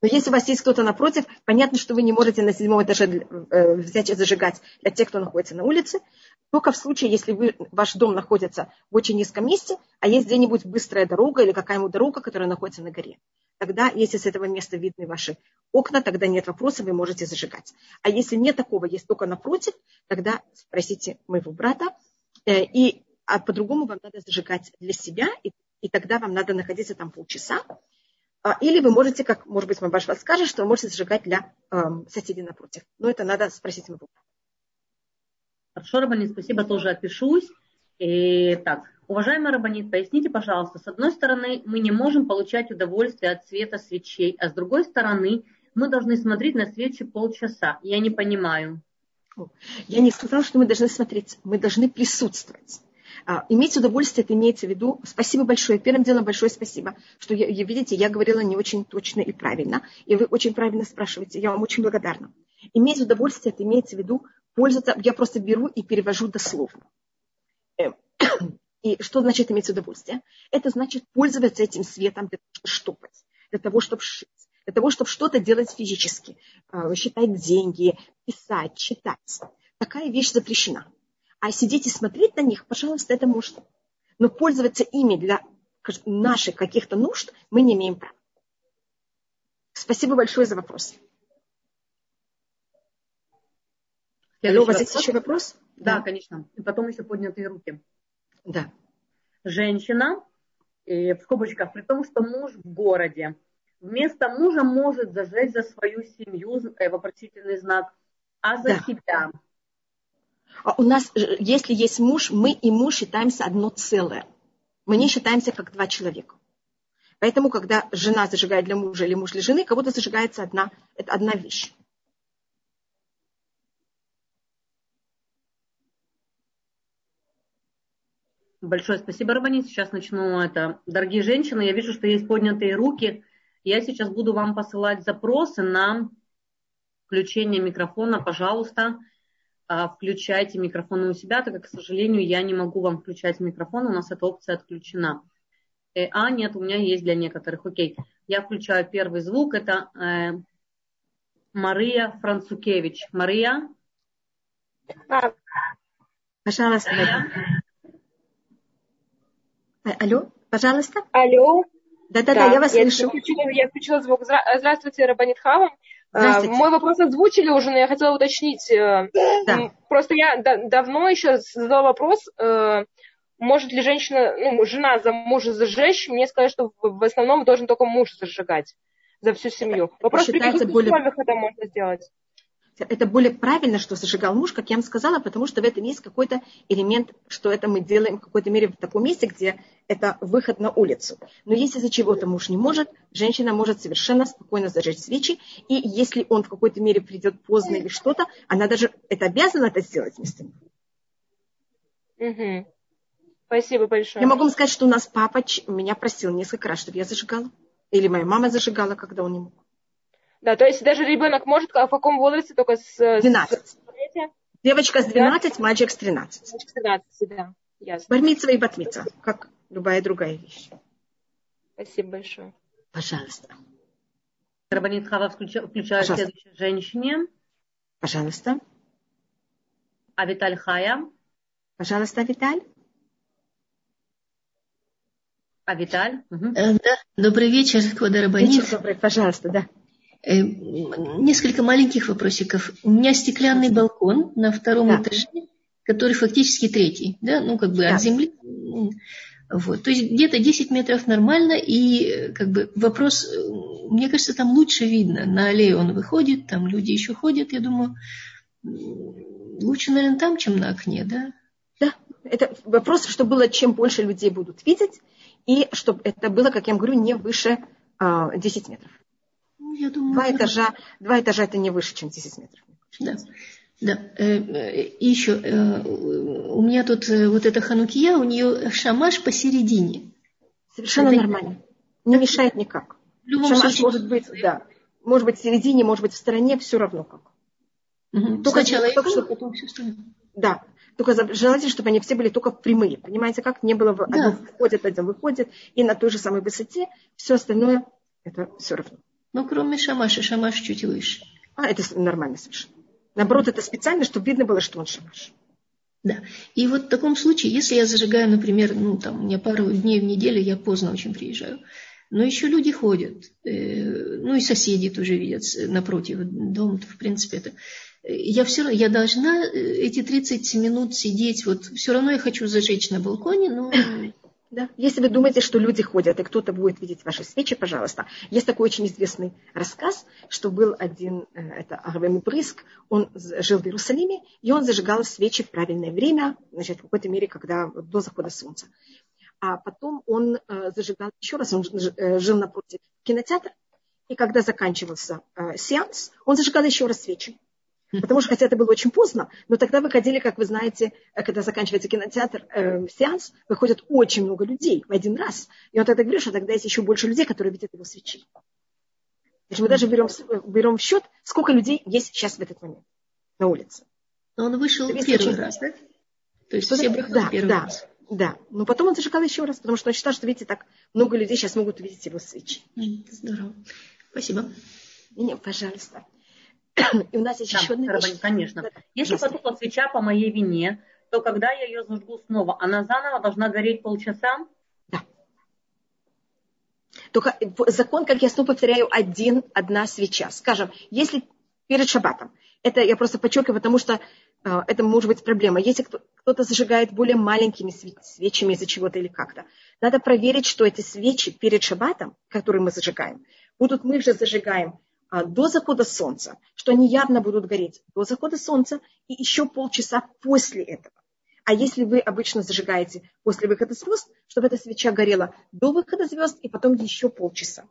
Но если у вас есть кто-то напротив, понятно, что вы не можете на седьмом этаже э, взять и зажигать для тех, кто находится на улице. Только в случае, если вы, ваш дом находится в очень низком месте, а есть где-нибудь быстрая дорога или какая-нибудь дорога, которая находится на горе. тогда, если с этого места видны ваши окна, тогда нет вопроса, вы можете зажигать. А если нет такого, есть только напротив, тогда спросите моего брата. Э, и а по-другому вам надо зажигать для себя, и, и тогда вам надо находиться там полчаса. А, или вы можете, как, может быть, мой ваш скажет, что вы можете зажигать для э, соседей напротив. Но это надо спросить моего брата. Хорошо, Рабанит, спасибо, тоже отпишусь. И, так, уважаемый Рабанит, поясните, пожалуйста, с одной стороны, мы не можем получать удовольствие от света свечей, а с другой стороны, мы должны смотреть на свечи полчаса. Я не понимаю. Я не сказала, что мы должны смотреть, мы должны присутствовать. А, иметь удовольствие, это имеется в виду, спасибо большое, первым делом большое спасибо, что, я, видите, я говорила не очень точно и правильно, и вы очень правильно спрашиваете, я вам очень благодарна. Иметь удовольствие, это имеется в виду пользоваться, я просто беру и перевожу дословно. Эм, и что значит иметь удовольствие? Это значит пользоваться этим светом для того, чтобы штопать, для того, чтобы шить, для того, чтобы что-то делать физически, а, считать деньги, писать, читать. Такая вещь запрещена. А сидеть и смотреть на них, пожалуйста, это можно. Но пользоваться ими для наших каких-то нужд мы не имеем права. Спасибо большое за вопрос. Алло, у вас есть еще вопрос? Да, да, конечно. И потом еще поднятые руки. Да. Женщина, в скобочках, при том, что муж в городе, вместо мужа может зажечь за свою семью э, вопросительный знак, а за да. себя. А у нас, э, если есть муж, мы и муж считаемся одно целое. Мы не считаемся как два человека. Поэтому, когда жена зажигает для мужа или муж для жены, кого-то зажигается одна, это одна вещь. Большое спасибо, Рабанит. Сейчас начну это. Дорогие женщины, я вижу, что есть поднятые руки. Я сейчас буду вам посылать запросы на включение микрофона. Пожалуйста, а, включайте микрофоны у себя, так как, к сожалению, я не могу вам включать микрофон, у нас эта опция отключена. Э, а, нет, у меня есть для некоторых. Окей, я включаю первый звук. Это э, Мария Францукевич. Мария? Пожалуйста. Мария. Э, алло, пожалуйста. Алло. Да-да-да, я вас я слышу. Включила, я включила звук. Здравствуйте, Рабанит Хава. А, мой вопрос озвучили уже, но я хотела уточнить. Э, да. Просто я давно еще задала вопрос, э, может ли женщина, ну, жена за мужа зажечь? Мне сказали, что в основном должен только муж зажигать за всю семью. Вопрос, при каких более... условиях это можно сделать? Это более правильно, что зажигал муж, как я вам сказала, потому что в этом есть какой-то элемент, что это мы делаем в какой-то мере в таком месте, где это выход на улицу. Но если за чего-то муж не может, женщина может совершенно спокойно зажечь свечи, и если он в какой-то мере придет поздно или что-то, она даже это обязана это сделать вместо него. Угу. Спасибо большое. Я могу вам сказать, что у нас папа меня просил несколько раз, чтобы я зажигала. Или моя мама зажигала, когда он не мог. Да, то есть даже ребенок может, а в каком возрасте только с... 12. С... Девочка с 12, да? мальчик с 13. Мальчик с 13, да, ясно. Бармитсва и батмитсва, как любая другая вещь. Спасибо большое. Пожалуйста. Рабанит Хава включает следующей женщине. Пожалуйста. А Виталь Хая. Пожалуйста, Виталь. А Виталь? Угу. Да, добрый вечер, Квада Рабанит. Вечер добрый, пожалуйста, да. Э, несколько маленьких вопросиков. У меня стеклянный балкон на втором да. этаже, который фактически третий, да, ну как бы да. от земли. Вот. То есть где-то 10 метров нормально, и как бы вопрос, мне кажется, там лучше видно. На аллею он выходит, там люди еще ходят, я думаю, лучше, наверное, там, чем на окне, да? Да, это вопрос, чтобы было, чем больше людей будут видеть, и чтобы это было, как я вам говорю, не выше а, 10 метров. Я думаю, два, этажа, два этажа это не выше, чем 10 метров. Да. Да. Э, э, и еще, э, у меня тут вот эта ханукия, у нее шамаш посередине. Совершенно это... нормально. Не мешает никак. В любом шамаш случае... может быть, да, может быть в середине, может быть в стороне, все равно как. Угу. Только, Сначала только, что... потом все остальное. Да, только желательно, чтобы они все были только прямые. Понимаете, как не было, да. один входит, один выходит, и на той же самой высоте, все остальное, это все равно. Ну, кроме шамаша, шамаш чуть выше. А, это нормально совершенно. Наоборот, это специально, чтобы видно было, что он шамаш. Да. И вот в таком случае, если я зажигаю, например, ну, там, у меня пару дней в неделю, я поздно очень приезжаю, Но еще люди ходят. Э, ну и соседи тоже видят напротив дома. В принципе, это... Я все равно, я должна э, эти 30 минут сидеть, вот все равно я хочу зажечь на балконе, но да. Если вы думаете, что люди ходят, и кто-то будет видеть ваши свечи, пожалуйста. Есть такой очень известный рассказ, что был один, э, это Арвем Бриск, он жил в Иерусалиме, и он зажигал свечи в правильное время, значит, в какой-то мере, когда до захода солнца. А потом он э, зажигал еще раз, он э, жил напротив кинотеатра, и когда заканчивался сеанс, он зажигал еще раз свечи. Потому что, хотя это было очень поздно, но тогда выходили, как вы знаете, э, когда заканчивается кинотеатр, э, сеанс, выходит очень много людей в один раз. И он тогда говорит, что тогда есть еще больше людей, которые видят его свечи. Значит, мы даже берем, э, берем в счет, сколько людей есть сейчас в этот момент на улице. Но он вышел первый очень... раз, да? То есть все да, первый да, раз. Да, но потом он зажигал еще раз, потому что он считал, что, видите, так много людей сейчас могут увидеть его свечи. Здорово. Спасибо. Не, пожалуйста. И у нас есть да, еще одна вещь. Конечно. Если, Если потухла свеча по моей вине, то когда я ее зажгу снова, она заново должна гореть полчаса? Да. Только закон, как я снова повторяю, один, одна свеча. Скажем, если перед шаббатом, это я просто подчеркиваю, потому что э, это может быть проблема. Если кто-то зажигает более маленькими свечами из-за чего-то или как-то, надо проверить, что эти свечи перед шаббатом, которые мы зажигаем, будут мы же зажигаем до захода солнца, что они явно будут гореть до захода солнца и еще полчаса после этого. А если вы обычно зажигаете после выхода звезд, чтобы эта свеча горела до выхода звезд и потом еще полчаса.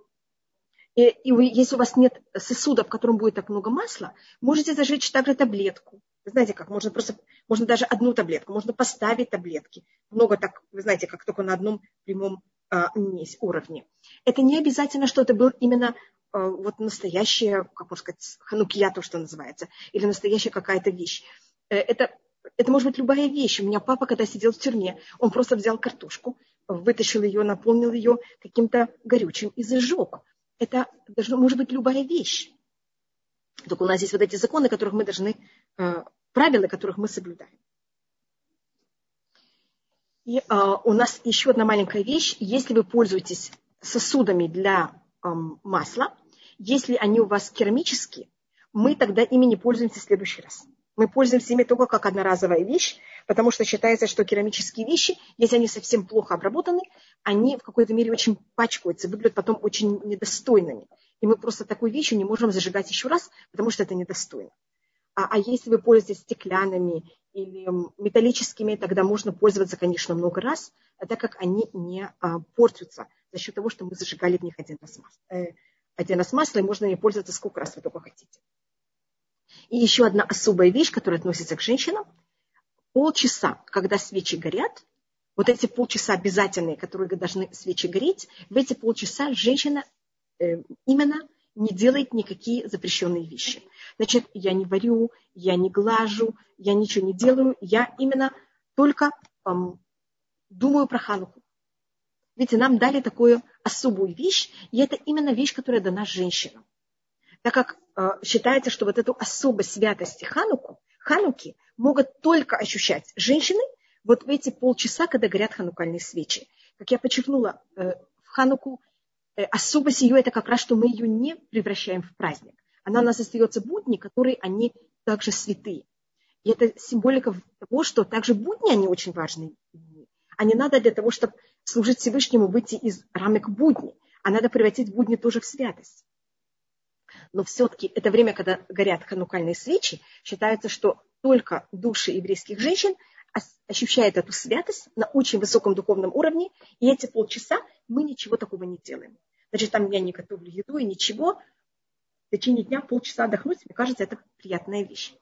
И, и вы, если у вас нет сосуда, в котором будет так много масла, можете зажечь также таблетку. Вы знаете как, можно просто, можно даже одну таблетку, можно поставить таблетки. Много так, вы знаете, как только на одном прямом а, уровне. Это не обязательно, что это был именно Э, вот настоящая, как можно сказать, ханукия, то, что называется, или настоящая какая-то вещь. Э, это, это может быть любая вещь. У меня папа, когда сидел в тюрьме, он просто взял картошку, вытащил ее, наполнил ее каким-то горючим и зажег. Это должно, может быть любая вещь. Только у нас есть вот эти законы, которых мы должны, э, правила, которых мы соблюдаем. И у нас еще одна маленькая вещь. Если вы пользуетесь сосудами для масла, если они у вас керамические, мы тогда ими не пользуемся в следующий раз. Мы пользуемся ими только как одноразовая вещь, потому что считается, что керамические вещи, если они совсем плохо обработаны, они в какой-то мере очень пачкаются, выглядят потом очень недостойными. И мы просто такую вещь не можем зажигать еще раз, потому что это недостойно. А, а если вы пользуетесь стеклянными или металлическими, тогда можно пользоваться, конечно, много раз, так как они не а, портятся за счет того, что мы зажигали в них один раз масло. Э, один раз масло, и можно ими пользоваться сколько раз вы только хотите. И еще одна особая вещь, которая относится к женщинам. Полчаса, когда свечи горят, вот эти полчаса обязательные, которые должны свечи гореть, в эти полчаса женщина э, именно не делает никакие запрещенные вещи. Значит, я не варю, я не глажу, я ничего не делаю, я именно только эм, думаю про Хануку. Видите, нам дали такую особую вещь, и это именно вещь, которая дана женщинам. Так как э, считается, что вот эту особую святость Хануку, Хануки могут только ощущать женщины вот в эти полчаса, когда горят ханукальные свечи. Как я подчеркнула, э, в Хануку э, особость ее это как раз, что мы ее не превращаем в праздник. Она у нас остается будни, которые они также святые. И это символика того, что также будни, они очень важные а не надо для того, чтобы служить Всевышнему, выйти из рамок будни, а надо превратить будни тоже в святость. Но все-таки это время, когда горят ханукальные свечи, считается, что только души еврейских женщин ощущают эту святость на очень высоком духовном уровне, и эти полчаса мы ничего такого не делаем. Значит, там я не готовлю еду и ничего. В течение дня полчаса отдохнуть, мне кажется, это приятная вещь.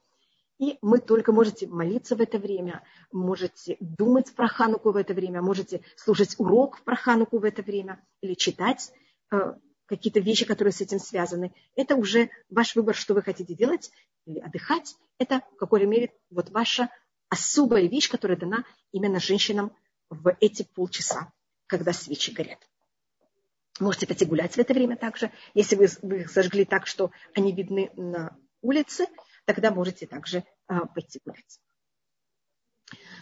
И мы только можете молиться в это время, можете думать про Хануку в это время, можете слушать урок про Хануку в это время или читать э, какие-то вещи, которые с этим связаны. Это уже ваш выбор, что вы хотите делать или отдыхать. Это в какой-то мере вот ваша особая вещь, которая дана именно женщинам в эти полчаса, когда свечи горят. Можете пойти гулять в это время также. Если вы, вы их зажгли так, что они видны на улице, тогда можете также а, пойти гулять.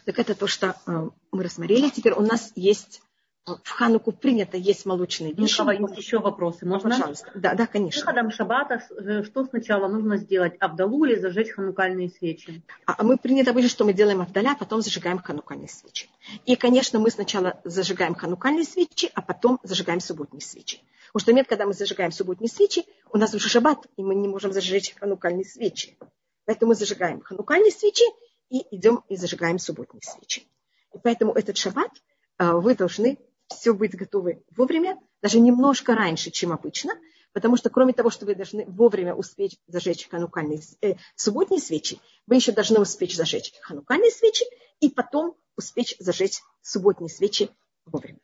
Так это то, что а, мы рассмотрели. Теперь у нас есть в Хануку принято есть молочные вещи. Николай, есть еще вопросы. Можно? Пожалуйста. Да, да, конечно. Выходом шаббата э, что сначала нужно сделать? Абдалу или зажечь ханукальные свечи? А, а мы принято обычно, что мы делаем абдаля, а потом зажигаем ханукальные свечи. И, конечно, мы сначала зажигаем ханукальные свечи, а потом зажигаем субботние свечи. Потому что момент, когда мы зажигаем субботние свечи, у нас уже шаббат, и мы не можем зажечь ханукальные свечи. Поэтому мы зажигаем ханукальные свечи и идем и зажигаем субботние свечи. И поэтому этот шаббат а, вы должны все быть готовы вовремя, даже немножко раньше, чем обычно, потому что кроме того, что вы должны вовремя успеть зажечь ханукальные, э, субботние свечи, вы еще должны успеть зажечь ханукальные свечи и потом успеть зажечь субботние свечи вовремя.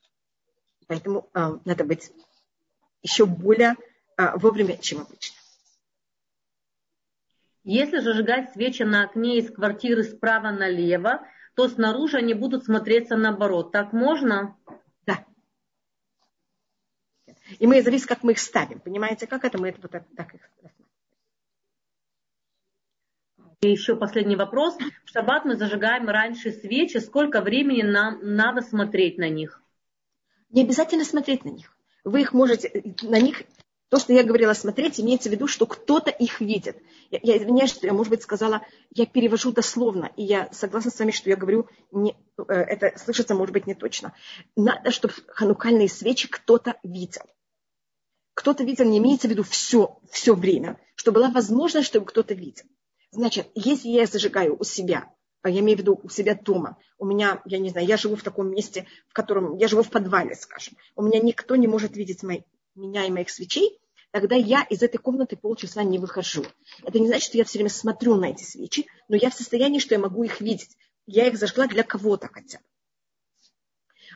Поэтому э, надо быть еще более э, вовремя, чем обычно. Если зажигать свечи на окне из квартиры справа налево, то снаружи они будут смотреться наоборот. Так можно? И мы зависит, как мы их ставим. Понимаете, как это? Мы это вот так, так их и еще последний вопрос. В шаббат мы зажигаем раньше свечи. Сколько времени нам надо смотреть на них? Не обязательно смотреть на них. Вы их можете, на них, то, что я говорила смотреть, имеется в виду, что кто-то их видит. Я, я извиняюсь, что я, может быть, сказала, я перевожу дословно, и я согласна с вами, что я говорю, не, э, это слышится, может быть, не точно. Надо, чтобы ханукальные свечи кто-то видел кто-то видел, не имеется в виду все, все время, что была возможность, чтобы кто-то видел. Значит, если я зажигаю у себя, а я имею в виду у себя дома, у меня, я не знаю, я живу в таком месте, в котором, я живу в подвале, скажем, у меня никто не может видеть мои, меня и моих свечей, тогда я из этой комнаты полчаса не выхожу. Это не значит, что я все время смотрю на эти свечи, но я в состоянии, что я могу их видеть. Я их зажгла для кого-то хотя бы.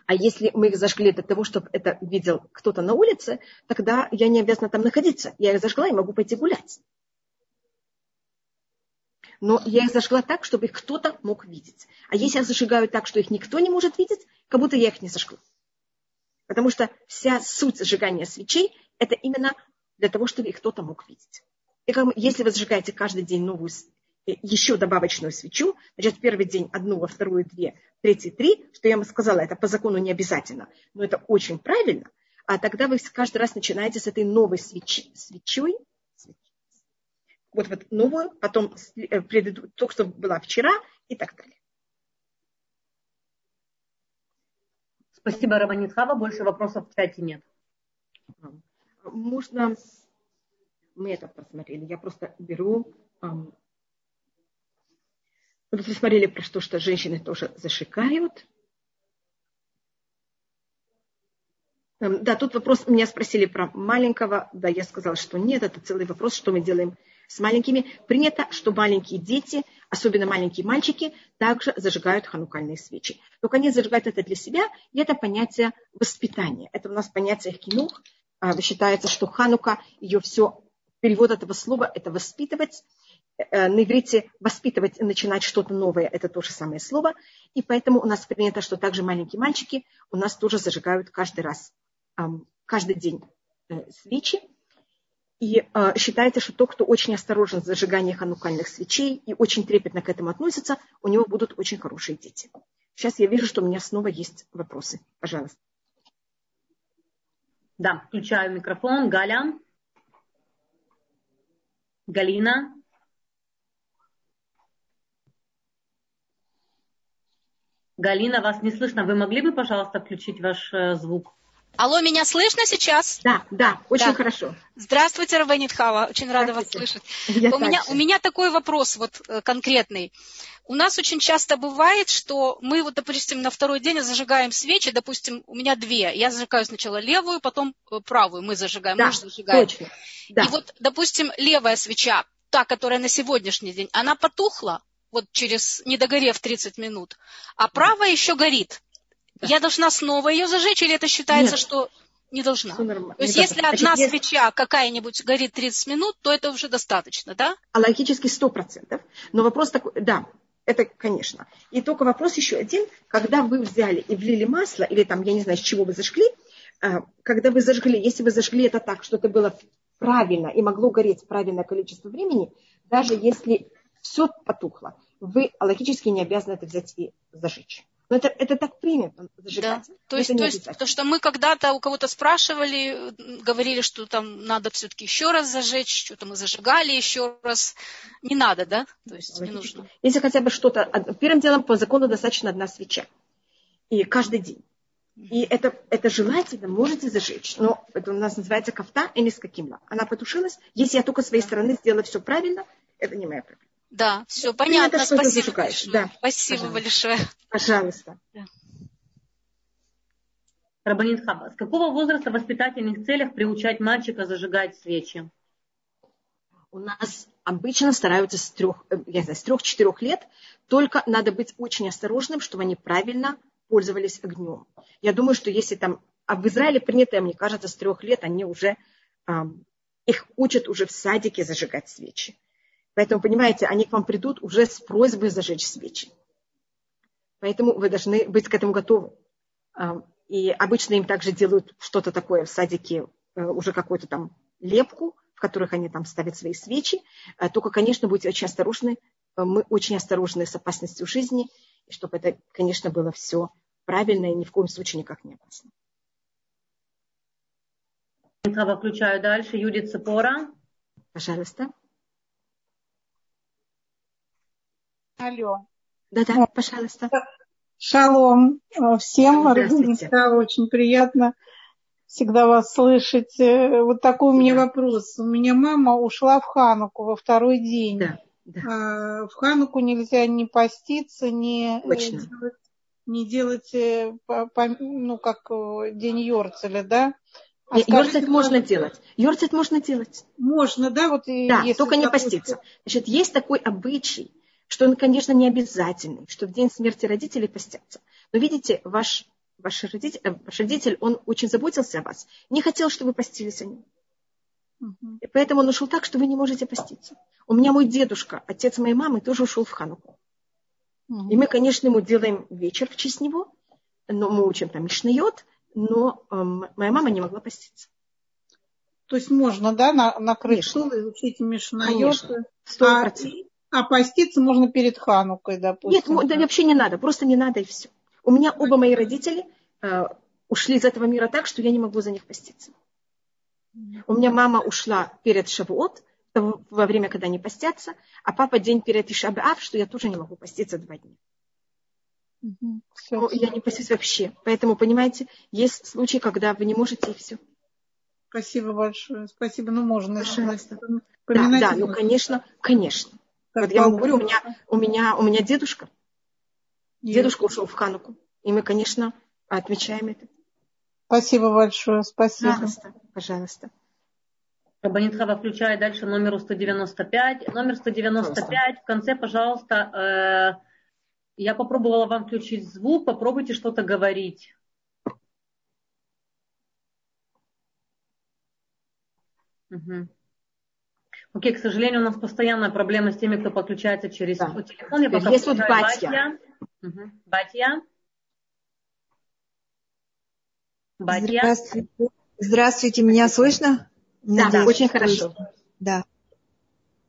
А если мы их зажгли для того, чтобы это видел кто-то на улице, тогда я не обязана там находиться. Я их зажгла и могу пойти гулять. Но я их зажгла так, чтобы их кто-то мог видеть. А если я зажигаю так, что их никто не может видеть, как будто я их не зажгла. Потому что вся суть зажигания свечей – это именно для того, чтобы их кто-то мог видеть. И как, если вы зажигаете каждый день новую еще добавочную свечу, значит, в первый день одну, во вторую две, в третий три, что я вам сказала, это по закону не обязательно, но это очень правильно, а тогда вы каждый раз начинаете с этой новой свечи, свечой, вот, вот новую, потом э, то, что была вчера и так далее. Спасибо, Раманит Хава. Больше вопросов в чате нет. Можно... Мы это посмотрели. Я просто беру вы посмотрели про то, что женщины тоже зашикают. Эм, да, тут вопрос, меня спросили про маленького. Да, я сказала, что нет, это целый вопрос, что мы делаем с маленькими. Принято, что маленькие дети, особенно маленькие мальчики, также зажигают ханукальные свечи. Только они зажигают это для себя, и это понятие воспитания. Это у нас понятие хинух. А, считается, что ханука, ее все, перевод этого слова, это воспитывать. Э, на иврите воспитывать, начинать что-то новое, это то же самое слово. И поэтому у нас принято, что также маленькие мальчики у нас тоже зажигают каждый раз, каждый день э, свечи. И э, считается, что тот, кто очень осторожен в зажигании ханукальных свечей и очень трепетно к этому относится, у него будут очень хорошие дети. Сейчас я вижу, что у меня снова есть вопросы. Пожалуйста. Да, включаю микрофон. Галя. Галина. Галина, вас не слышно. Вы могли бы, пожалуйста, включить ваш э, звук? Алло, меня слышно сейчас? Да, да, очень да. хорошо. Здравствуйте, Рабанитхава, очень рада вас слышать. у, меня, у меня такой вопрос вот э, конкретный. У нас очень часто бывает, что мы вот, допустим, на второй день зажигаем свечи, допустим, у меня две. Я зажигаю сначала левую, потом э, правую мы зажигаем, да, муж зажигает. Точно. Да. И вот, допустим, левая свеча, та, которая на сегодняшний день, она потухла, вот через, не догорев 30 минут, а правая еще горит. Я должна снова ее зажечь, или это считается, Нет. что не должна? То есть, если Значит, одна есть... свеча какая-нибудь горит 30 минут, то это уже достаточно, да? А логически 100%. Но вопрос такой, да, это, конечно. И только вопрос еще один, когда вы взяли и влили масло, или там, я не знаю, с чего вы зажгли, э, когда вы зажгли, если вы зажгли это так, что это было правильно и могло гореть правильное количество времени, даже если все потухло, вы логически не обязаны это взять и зажечь. Но это, это так принято зажигать. Да. То, есть, то есть, то, что мы когда-то у кого-то спрашивали, говорили, что там надо все-таки еще раз зажечь, что-то мы зажигали еще раз. Не надо, да? То есть не нужно. Если хотя бы что-то... Первым делом по закону достаточно одна свеча. И каждый день. И это, это желательно можете зажечь. Но это у нас называется кафта и с каким Она потушилась. Если я только с своей стороны сделала все правильно, это не моя проблема. Да, все понятно. Это, Спасибо большое. Да. Спасибо Пожалуйста. большое. Пожалуйста. Да. Рабанит Хаба, с какого возраста в воспитательных целях приучать мальчика зажигать свечи? У нас обычно стараются с трех, э, я знаю, с трех-четырех лет, только надо быть очень осторожным, чтобы они правильно пользовались огнем. Я думаю, что если там, а в Израиле принято, мне кажется, с трех лет они уже, их учат уже в садике зажигать свечи. Поэтому, понимаете, они к вам придут уже с просьбой зажечь свечи. Поэтому вы должны быть к этому готовы. И обычно им также делают что-то такое в садике, э, уже какую-то там лепку, в которых они там ставят свои свечи. Э, только, конечно, будьте очень осторожны. Э, мы очень осторожны с опасностью жизни, и чтобы это, конечно, было все правильно и ни в коем случае никак не опасно. Включаю дальше. Юдит Цепора. Пожалуйста. Алло. Да-да, пожалуйста. Шалом всем. Здравствуйте. Очень приятно всегда вас слышать. Э, вот такой у меня вопрос. У меня мама ушла в Хануку во второй день. Да, да. А, в Хануку нельзя не поститься, не э, делать, не делать э, ну, как день Йорцеля, да? А Йорцет можно делать. Йорцет можно делать. Можно, да? Вот да, только не поститься. Значит, есть такой обычай – что он, конечно, не обязательный, что в день смерти родителей постятся. Но видите, ваш, ваш, родитель, э, ваш родитель, он очень заботился о вас, не хотел, чтобы вы постились о нем. И поэтому он ушел так, что вы не можете поститься. У меня мой дедушка, отец моей мамы, тоже ушел в Хануку. И мы, конечно, ему делаем вечер в честь него, но мы учим там Мишнайот, но эм, моя мама не могла поститься. То есть можно, да, на, накрыть стол и учить Мишнайот? Конечно, 100%. А, а поститься можно перед Ханукой, допустим. Нет, да, вообще не надо, просто не надо и все. У меня оба мои родители э, ушли из этого мира так, что я не могу за них поститься. У меня мама ушла перед Шавуот, во время, когда они постятся, а папа день перед Ишабаав, что я тоже не могу поститься два дня. Угу. Все, я не постюсь вообще. Поэтому, понимаете, есть случаи, когда вы не можете и все. Спасибо большое. Спасибо. Ну, можно. Пожалуйста. Да, да, ну, конечно, конечно. Вот я вам говорю, у меня, у меня, у меня дедушка. Дедушка ушел в Хануку. И мы, конечно, отмечаем это. Спасибо большое. Спасибо. Пожалуйста. Пожалуйста. Рабанит Хава включает дальше номеру 195. Номер 195 пожалуйста. в конце, пожалуйста, э, я попробовала вам включить звук, попробуйте что-то говорить. Угу. Окей, к сожалению, у нас постоянная проблема с теми, кто подключается через да. телефон. Я пока Есть вот Батья. Угу. Батья. Батья. Здравствуйте. Здравствуйте, меня слышно? Да, Надеюсь, очень хорошо. Да.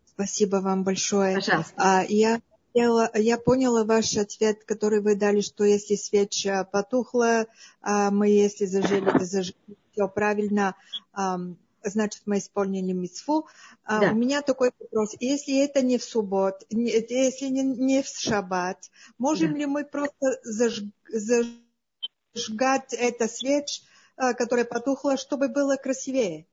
Спасибо вам большое. Пожалуйста. А, я, я поняла ваш ответ, который вы дали, что если свеча потухла, а мы если зажили, зажили все правильно, значит, мы исполнили митцву. А да. У меня такой вопрос. Если это не в суббот, если не, не в шаббат, можем да. ли мы просто заж, зажигать это свеч, а, которая потухла, чтобы было красивее?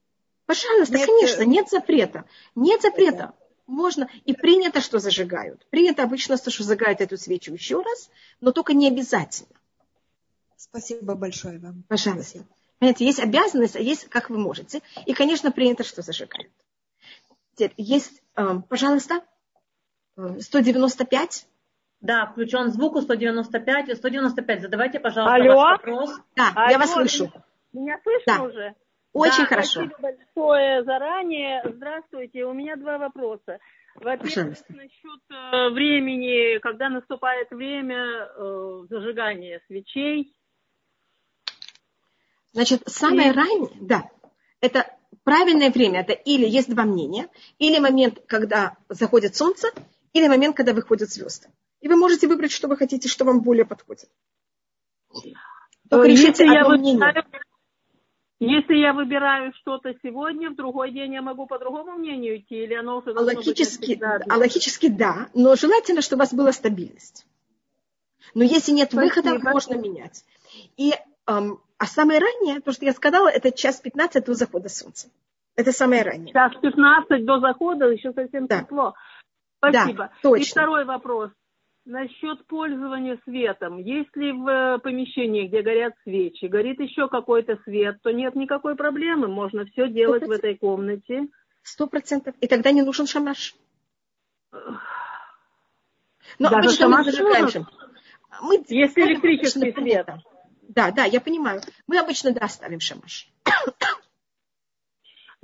Пожалуйста, нет, конечно, нет запрета. Нет запрета. Можно. И принято, что зажигают. Принято обычно, что зажигают эту свечу еще раз, но только не обязательно. Спасибо большое вам. Пожалуйста. Спасибо. Понимаете, есть обязанность, а есть как вы можете. И, конечно, принято, что зажигают. Теперь есть, э, пожалуйста, 195. Да, включен звук 195. 195, задавайте, пожалуйста, Алло? ваш вопрос. Да, Алло, я вас слышу. Меня слышно да. уже? Очень да, хорошо. Спасибо большое заранее. Здравствуйте. У меня два вопроса. Во-первых, насчет э, времени, когда наступает время э, зажигания свечей. Значит, самое и... раннее, да, это правильное время, это или есть два мнения, или момент, когда заходит солнце, или момент, когда выходят звезды. И вы можете выбрать, что вы хотите, что вам более подходит. Только если я выбираю, если я выбираю что-то сегодня, в другой день я могу по другому мнению идти, или оно уже логически, а логически да, но желательно, чтобы у вас была стабильность. Но если нет Спасибо. выхода, можно менять. И, эм, а самое раннее, то, что я сказала, это час 15 до захода солнца. Это самое раннее. Час 15 до захода, еще совсем да. тепло. Спасибо. Да, точно. И второй вопрос. Насчет пользования светом. Если в э, помещении, где горят свечи, горит еще какой-то свет, то нет никакой проблемы. Можно все делать 100%. в этой комнате. Сто процентов. И тогда не нужен шамаш. Но Даже обычно мы зажигаем. Мы Если электрический свет. Да, да, я понимаю. Мы обычно, да, ставим шамаш.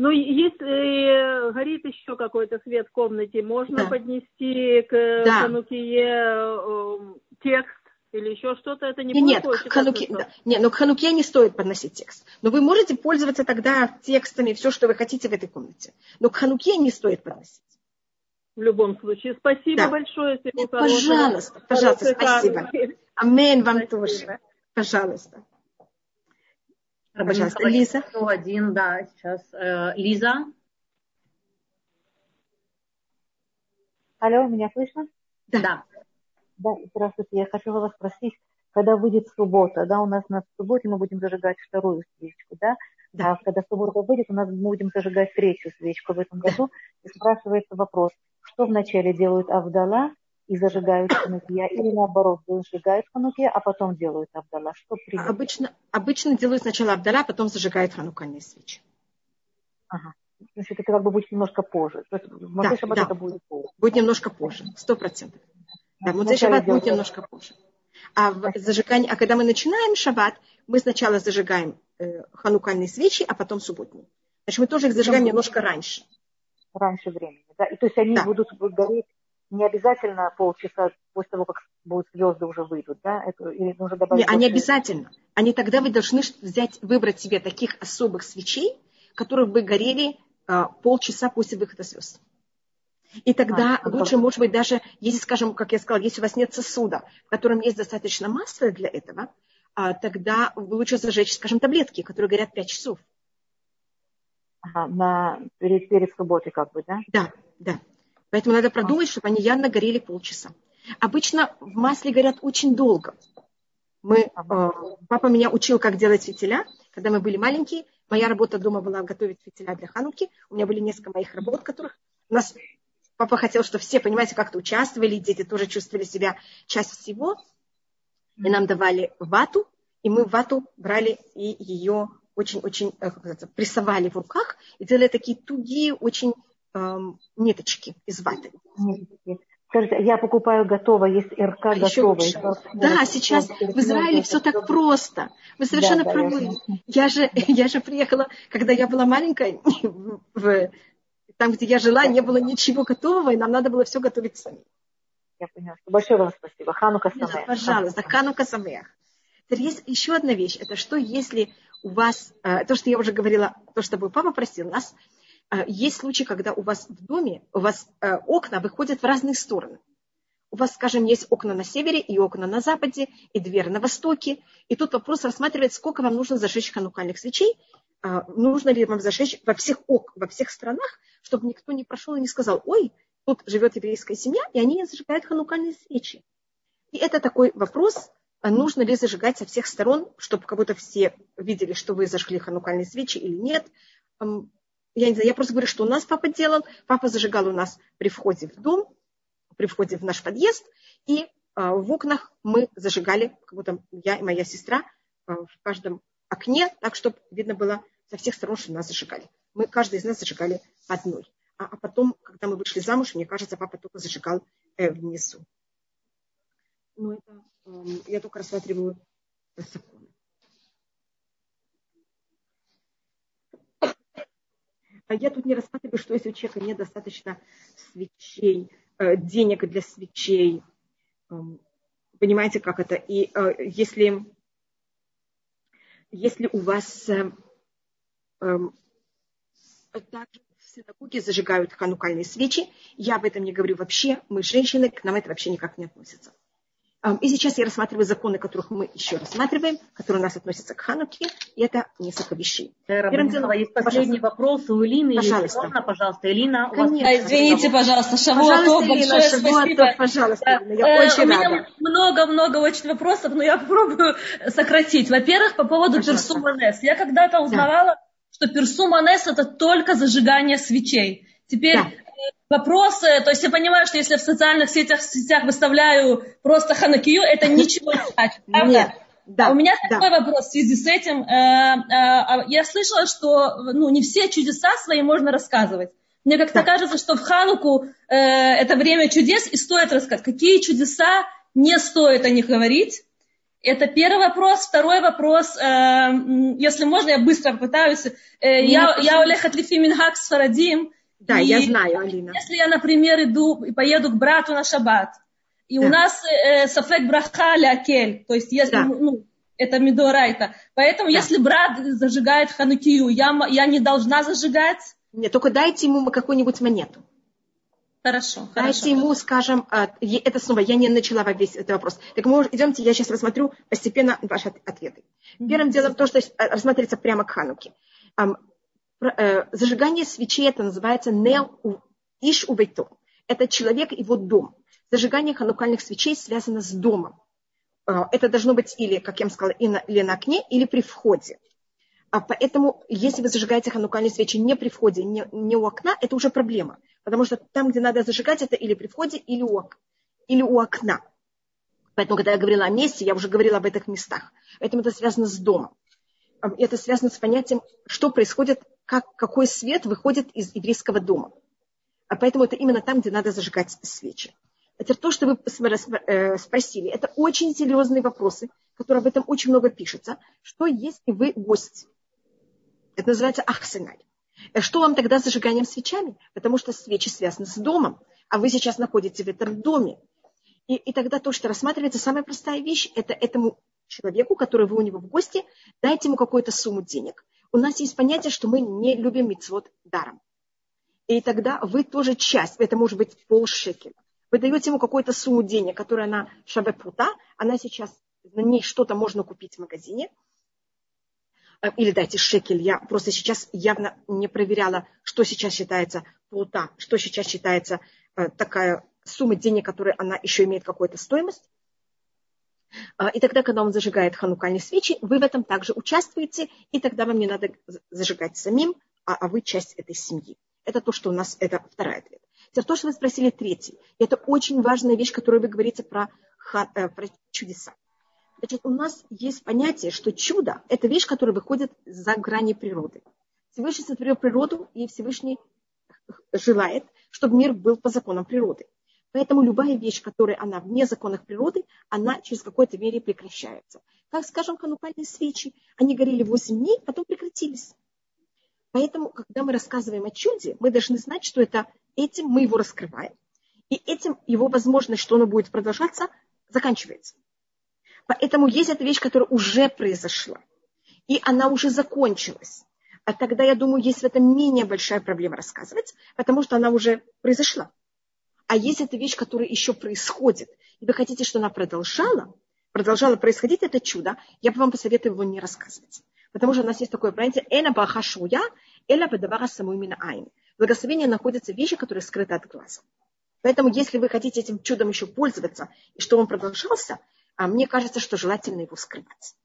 Ну, если горит еще какой-то свет в комнате, можно да. поднести к да. Ханукие э, текст или еще что-то, это не Нет, будет к хануке, да. Нет, но к Хануке не стоит подносить текст. Но вы можете пользоваться тогда текстами, все, что вы хотите в этой комнате. Но к Хануке не стоит подносить. В любом случае. Спасибо да. большое. Нет, пожалуйста, пожалуйста, спасибо. Амен вам спасибо. тоже. Пожалуйста. Пожалуйста, Лиза. Один, да, сейчас. Э, Лиза. Алло, меня слышно? Да. Да, здравствуйте. Я хочу вас спросить, когда выйдет суббота, да, у нас на субботе мы будем зажигать вторую свечку, да? Да. А когда суббота выйдет, у нас мы будем зажигать третью свечку в этом году. И спрашивается вопрос, что вначале делают Авдала, и зажигают ханукия, или наоборот, зажигают ханукия, а потом делают Абдала? Что принято? Обычно, обычно делают сначала Абдала, а потом зажигают ханукальные свечи. Ага. Значит, это как бы будет немножко позже. То есть да, да. это будет позже. Будет немножко позже, сто процентов. Да, Муцей Шаббат будет немножко позже. А, в зажигании, а когда мы начинаем шаббат, мы сначала зажигаем э, ханукальные свечи, а потом субботние. Значит, мы тоже их зажигаем немножко раньше. Раньше времени, да? И то есть они да. будут гореть не обязательно полчаса после того, как будут звезды уже выйдут, да? Это, или нужно добавить... Не, они обязательно. Они тогда вы должны взять, выбрать себе таких особых свечей, которые бы горели а, полчаса после выхода звезд. И тогда а, лучше, может быть, даже, если, скажем, как я сказала, если у вас нет сосуда, в котором есть достаточно масла для этого, а, тогда лучше зажечь, скажем, таблетки, которые горят 5 часов. Ага, на, перед, перед субботой как бы, да? Да, да. Поэтому надо продумать, чтобы они явно горели полчаса. Обычно в масле горят очень долго. Мы, э, папа меня учил, как делать фитиля, когда мы были маленькие. Моя работа дома была готовить фитиля для хануки. У меня были несколько моих работ, которых у нас папа хотел, чтобы все, понимаете, как-то участвовали, дети тоже чувствовали себя часть всего. И нам давали вату, и мы вату брали и ее очень-очень э, прессовали в руках и делали такие тугие, очень эм, ниточки из ваты. Скажите, я покупаю готовое, есть РК а. Да, сейчас в Израиле все так просто. Вы совершенно да, правы. Да, я, же, я же приехала, когда я была маленькая, в, там, где я жила, не было ничего готового, и нам надо было все готовить сами. Я поняла. Большое вам спасибо. Ханука Самех. Пожалуйста, Ханука Самех. Есть еще одна вещь. Это что, если у вас, э, то, что я уже говорила, то, что папа просил нас, а, есть случаи, когда у вас в доме, у вас э, окна выходят в разные стороны. У вас, скажем, есть окна на севере и окна на западе, и дверь на востоке. И тут вопрос рассматривает, сколько вам нужно зажечь ханукальных свечей, а, нужно ли вам зажечь во всех, ок, во всех странах, чтобы никто не прошел и не сказал, ой, тут живет еврейская семья, и они зажигают ханукальные свечи. И это такой вопрос, а нужно ли зажигать со всех сторон, чтобы как будто все видели, что вы зажгли ханукальные свечи или нет я не знаю, я просто говорю, что у нас папа делал. Папа зажигал у нас при входе в дом, при входе в наш подъезд, и а, в окнах мы зажигали, как будто я и моя сестра а, в каждом окне, так, чтобы видно было со всех сторон, что нас зажигали. Мы, каждый из нас зажигали одной. А, а потом, когда мы вышли замуж, мне кажется, папа только зажигал э, внизу. Ну, это э, я только рассматриваю закон. Я тут не рассматриваю, что если у человека недостаточно свечей, э, денег для свечей, эм, понимаете, как это? И э, если, если у вас э, эм, также в синагоге зажигают ханукальные свечи, я об этом не говорю вообще, мы женщины, к нам это вообще никак не относится. И сейчас я рассматриваю законы, которых мы еще рассматриваем, которые у нас относятся к Хануке, и это несколько вещей. Первым делом, есть последний пожалуйста. вопрос у Элины. Пожалуйста. Елена, пожалуйста, Элина. Вас Извините, пожалуйста, Шавуатов, большое Элина, спасибо. пожалуйста, Элина, я э, очень У рада. меня много-много очень вопросов, но я попробую сократить. Во-первых, по поводу Персуманес. Я когда-то узнавала, да. что Персуманес это только зажигание свечей. Теперь да вопросы, то есть я понимаю, что если в социальных сетях, сетях выставляю просто ханакию, это ничего не значит, правда? Нет. Да, а у меня да. такой вопрос в связи с этим. Э, э, а я слышала, что ну, не все чудеса свои можно рассказывать. Мне как-то да. кажется, что в Хануку э, это время чудес, и стоит рассказать, какие чудеса не стоит о них говорить. Это первый вопрос. Второй вопрос, если можно, я быстро попытаюсь. Я, Олег Атлифи Минхак Сфарадим. Да, и я знаю, Алина. Если я, например, иду и поеду к брату на шаббат, и да. у нас э, сафек браха лякель, то есть если, да. ну, это медорайта. Поэтому, да. если брат зажигает ханукию, я, я не должна зажигать? Нет, только дайте ему какую-нибудь монету. Хорошо. Дайте хорошо, ему, хорошо. скажем, а, это снова, я не начала весь этот вопрос. Так мы идемте, я сейчас рассмотрю постепенно ваши ответы. Первым делом то, что рассматривается прямо к Хануке. Э, зажигание свечей, это называется нел иш убейто. Это человек, его дом. Зажигание ханукальных свечей связано с домом. Э, это должно быть или, как я вам сказала, или на окне, или при входе. А поэтому, если вы зажигаете ханукальные свечи не при входе, не, не у окна, это уже проблема. Потому что там, где надо зажигать, это или при входе, или у, или у окна. Поэтому, когда я говорила о месте, я уже говорила об этих местах. Поэтому это связано с домом. Это связано с понятием, что происходит как, какой свет выходит из еврейского дома. А поэтому это именно там, где надо зажигать свечи. Это то, что вы э, спросили. Это очень серьезные вопросы, которые об этом очень много пишется. Что если вы гость? Это называется ахсеналь. Э, что вам тогда с зажиганием свечами? Потому что свечи связаны с домом, а вы сейчас находитесь в этом доме. И, и тогда то, что рассматривается, самая простая вещь, это этому человеку, который вы у него в гости, дайте ему какую-то сумму денег у нас есть понятие, что мы не любим мицвод даром. И тогда вы тоже часть, это может быть полшекеля. Вы даете ему какую-то сумму денег, которая на шабепута, она сейчас, на ней что-то можно купить в магазине, э, или дайте шекель. Я просто сейчас явно не проверяла, что сейчас считается плута, что сейчас считается э, такая сумма денег, которая она еще имеет какую-то стоимость. А, и тогда, когда он зажигает ханукальные свечи, вы в этом также участвуете, и тогда вам не надо зажигать самим, а, а вы часть этой семьи. Это то, что у нас, это второй ответ. Теперь то, что вы спросили третий. Это очень важная вещь, которую вы говорите про, э, про чудеса. Значит, у нас есть понятие, что чудо – это вещь, которая выходит за грани природы. Всевышний сотворил природу, и Всевышний желает, чтобы мир был по законам природы. Поэтому любая вещь, которая она вне законов природы, она через какое-то время прекращается. Как, скажем, ханукальные свечи, они горели 8 дней, потом прекратились. Поэтому, когда мы рассказываем о чуде, мы должны знать, что это этим мы его раскрываем. И этим его возможность, что оно будет продолжаться, заканчивается. Поэтому есть эта вещь, которая уже произошла. И она уже закончилась. А тогда, я думаю, есть в этом менее большая проблема рассказывать, потому что она уже произошла. А есть эта вещь, которая еще происходит, и вы хотите, чтобы она продолжала, продолжала происходить это чудо, я бы вам посоветую его не рассказывать. Потому что у нас есть такое понятие «эна бахашуя, эла бадавара самуимина айн». Благословение находится в вещи, которые скрыты от глаза. Поэтому, если вы хотите этим чудом еще пользоваться, и что он продолжался, а мне кажется, что желательно его скрывать.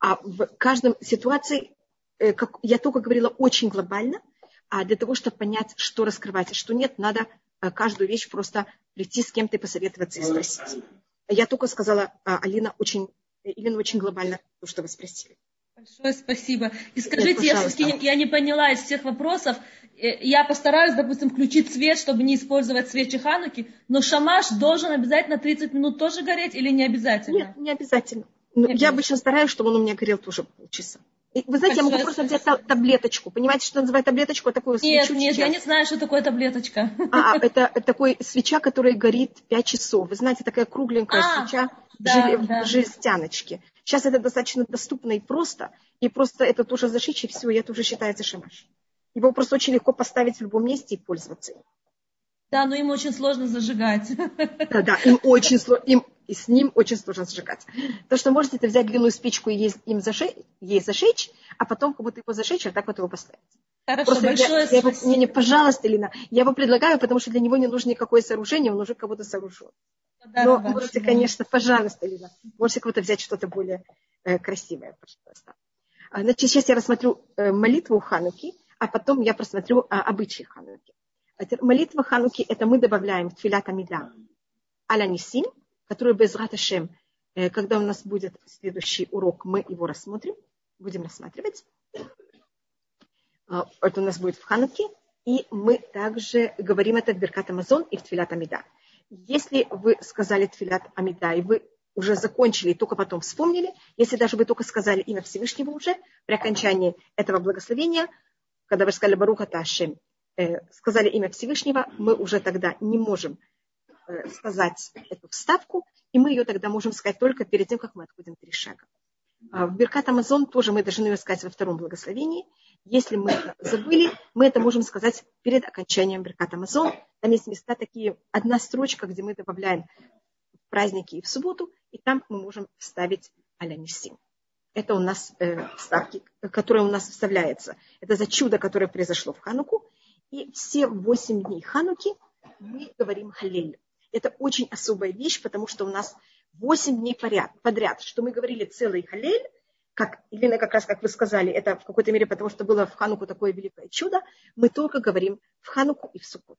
А в каждой ситуации, э, как я только говорила, очень глобально – а для того, чтобы понять, что раскрывать, а что нет, надо э, каждую вещь просто прийти с кем-то и посоветоваться и спросить. Я только сказала, а, Алина, очень, Елена, очень глобально то, что вы спросили. Большое спасибо. И скажите, Нет, я, я не поняла из всех вопросов, э, я постараюсь, допустим, включить свет, чтобы не использовать свечи Хануки, но шамаш должен обязательно 30 минут тоже гореть или не обязательно? Нет, не обязательно. Но не я обычно стараюсь, чтобы он у меня горел тоже полчаса. Вы знаете, я могу просто взять таблеточку. Понимаете, что называют таблеточку? Такую нет, свечу нет, я не знаю, что такое таблеточка. А, а это, такой свеча, которая горит 5 часов. Вы знаете, такая кругленькая а, свеча да, в, да. жестяночке. Сейчас это достаточно доступно и просто. И просто это тоже зашить, и все, и это уже считается шамаш. Его просто очень легко поставить в любом месте и пользоваться им. Да, но им очень сложно зажигать. Да, да, им очень сложно, им, и с ним очень сложно зажигать. То, что можете это взять длинную спичку и им зажечь, ей зажечь, а потом как будто его зажечь, а так вот его поставить. Хорошо, Просто большое я, спасибо. Не, не, пожалуйста, Лина, я его предлагаю, потому что для него не нужно никакое сооружение, он уже кого-то сооружен. Да, Но можете, конечно, пожалуйста, Лина, можете кого-то взять что-то более э, красивое, пожалуйста. А, значит, сейчас я рассмотрю э, молитву Хануки, а потом я просмотрю а, обычаи Хануки. Молитва Хануки – это мы добавляем в Тфилат Амида Аля Нисим, который без Раташем, э, когда у нас будет следующий урок, мы его рассмотрим, будем рассматривать. А, это у нас будет в Хануке. И мы также говорим это в Беркат Амазон и в Тфилат Амида. Если вы сказали Тфилат Амида, и вы уже закончили, и только потом вспомнили, если даже вы только сказали имя Всевышнего уже, при окончании этого благословения, когда вы сказали Баруха Ташем, э, сказали имя Всевышнего, мы уже тогда не можем э, сказать эту вставку, и мы ее тогда можем сказать только перед тем, как мы отходим три шага. А в Беркат Амазон тоже мы должны ее сказать во втором благословении. Если мы забыли, мы это можем сказать перед окончанием Беркат Амазон. Там есть места такие, одна строчка, где мы добавляем в праздники и в субботу, и там мы можем вставить аля Нисим. Это у нас э, вставки, которые у нас вставляется. Это за чудо, которое произошло в Хануку. И все восемь дней Хануки мы говорим Халель. Это очень особая вещь, потому что у нас 8 дней подряд, что мы говорили целый халель, как, или как раз, как вы сказали, это в какой-то мере потому, что было в Хануку такое великое чудо, мы только говорим в Хануку и в Суккот.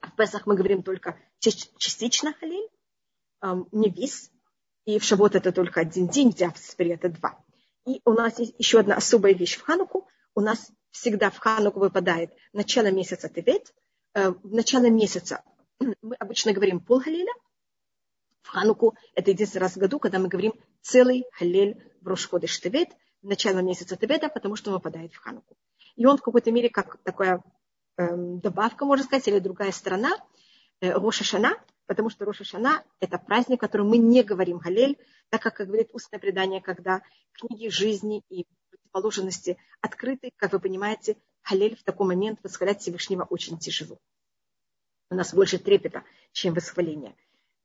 В Песах мы говорим только частично халель, не весь, и в Шавот это только один день, в Диафспире это два. И у нас есть еще одна особая вещь в Хануку. У нас всегда в Хануку выпадает начало месяца Тевет. Э, в начало месяца мы обычно говорим пол халеля, в Хануку это единственный раз в году, когда мы говорим целый халель в Рошходы Штевет, начало месяца Тевета, потому что он выпадает в Хануку. И он в какой-то мере как такая эм, добавка, можно сказать, или другая сторона э, Роша Шана, потому что Роша Шана – это праздник, который мы не говорим халель, так как, как говорит устное предание, когда книги жизни и противоположности открыты, как вы понимаете, халель в такой момент восхвалять Всевышнего очень тяжело. У нас больше трепета, чем восхваление.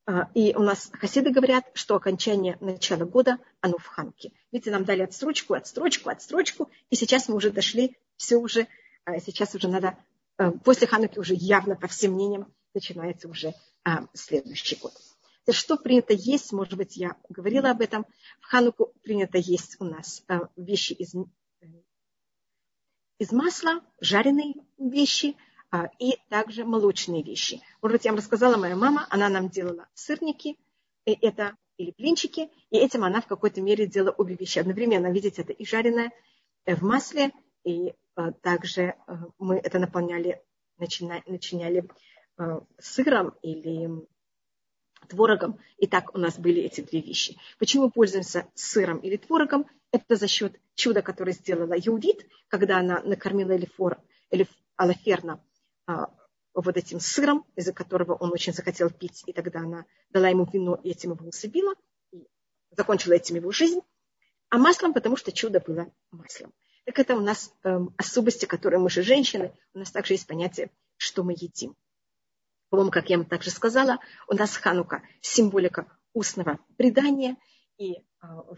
А, и у нас хасиды говорят, что окончание начала года, оно в Хануке. Видите, нам дали отстрочку, отстрочку, отстрочку, и сейчас мы уже дошли, все уже, а, сейчас уже надо, а, после Хануки уже явно, по всем мнениям, начинается уже следующий год. Что принято есть, может быть, я говорила об этом. В Хануку принято есть у нас вещи из, из масла, жареные вещи – а, и также молочные вещи. Может быть, я вам рассказала, моя мама, она нам делала сырники, и это или блинчики, и этим она в какой-то мере делала обе вещи одновременно. Видите, это и жареное э, в масле, и а, также э, мы это наполняли, начиняли, начиняли э, сыром или творогом. И так у нас были эти две вещи. Почему пользуемся сыром или творогом? Это за счет чуда, которое сделала Юдит, когда она накормила Элифор, Элиф, Алаферна а, вот этим сыром, из-за которого он очень захотел пить, и тогда она дала ему вино и этим его усыпила, и закончила этим его жизнь, а маслом, потому что чудо было маслом. Так это у нас эм, особости, которые мы же женщины, у нас также есть понятие, что мы едим. По-моему, как я вам также сказала, у нас ханука символика устного предания, и э,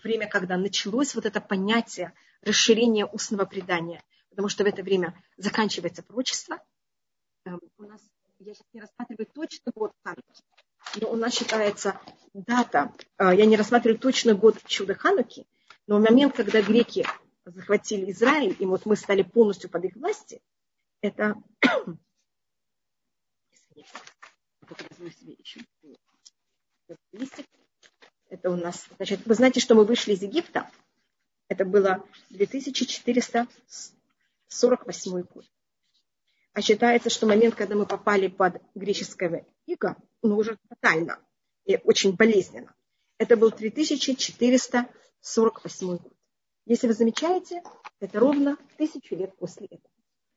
время, когда началось вот это понятие расширения устного предания, потому что в это время заканчивается Эм, у нас, я сейчас не рассматриваю точно год Хануки, но у нас считается дата, э, я не рассматриваю точно год чуда Хануки, но момент, когда греки захватили Израиль, и вот мы стали полностью под их власти, это Это у нас, значит, вы знаете, что мы вышли из Египта? Это было 2448 год. А считается, что момент, когда мы попали под греческое иго, ну уже тотально и очень болезненно, это был 3448 год. Если вы замечаете, это ровно тысячу лет после этого.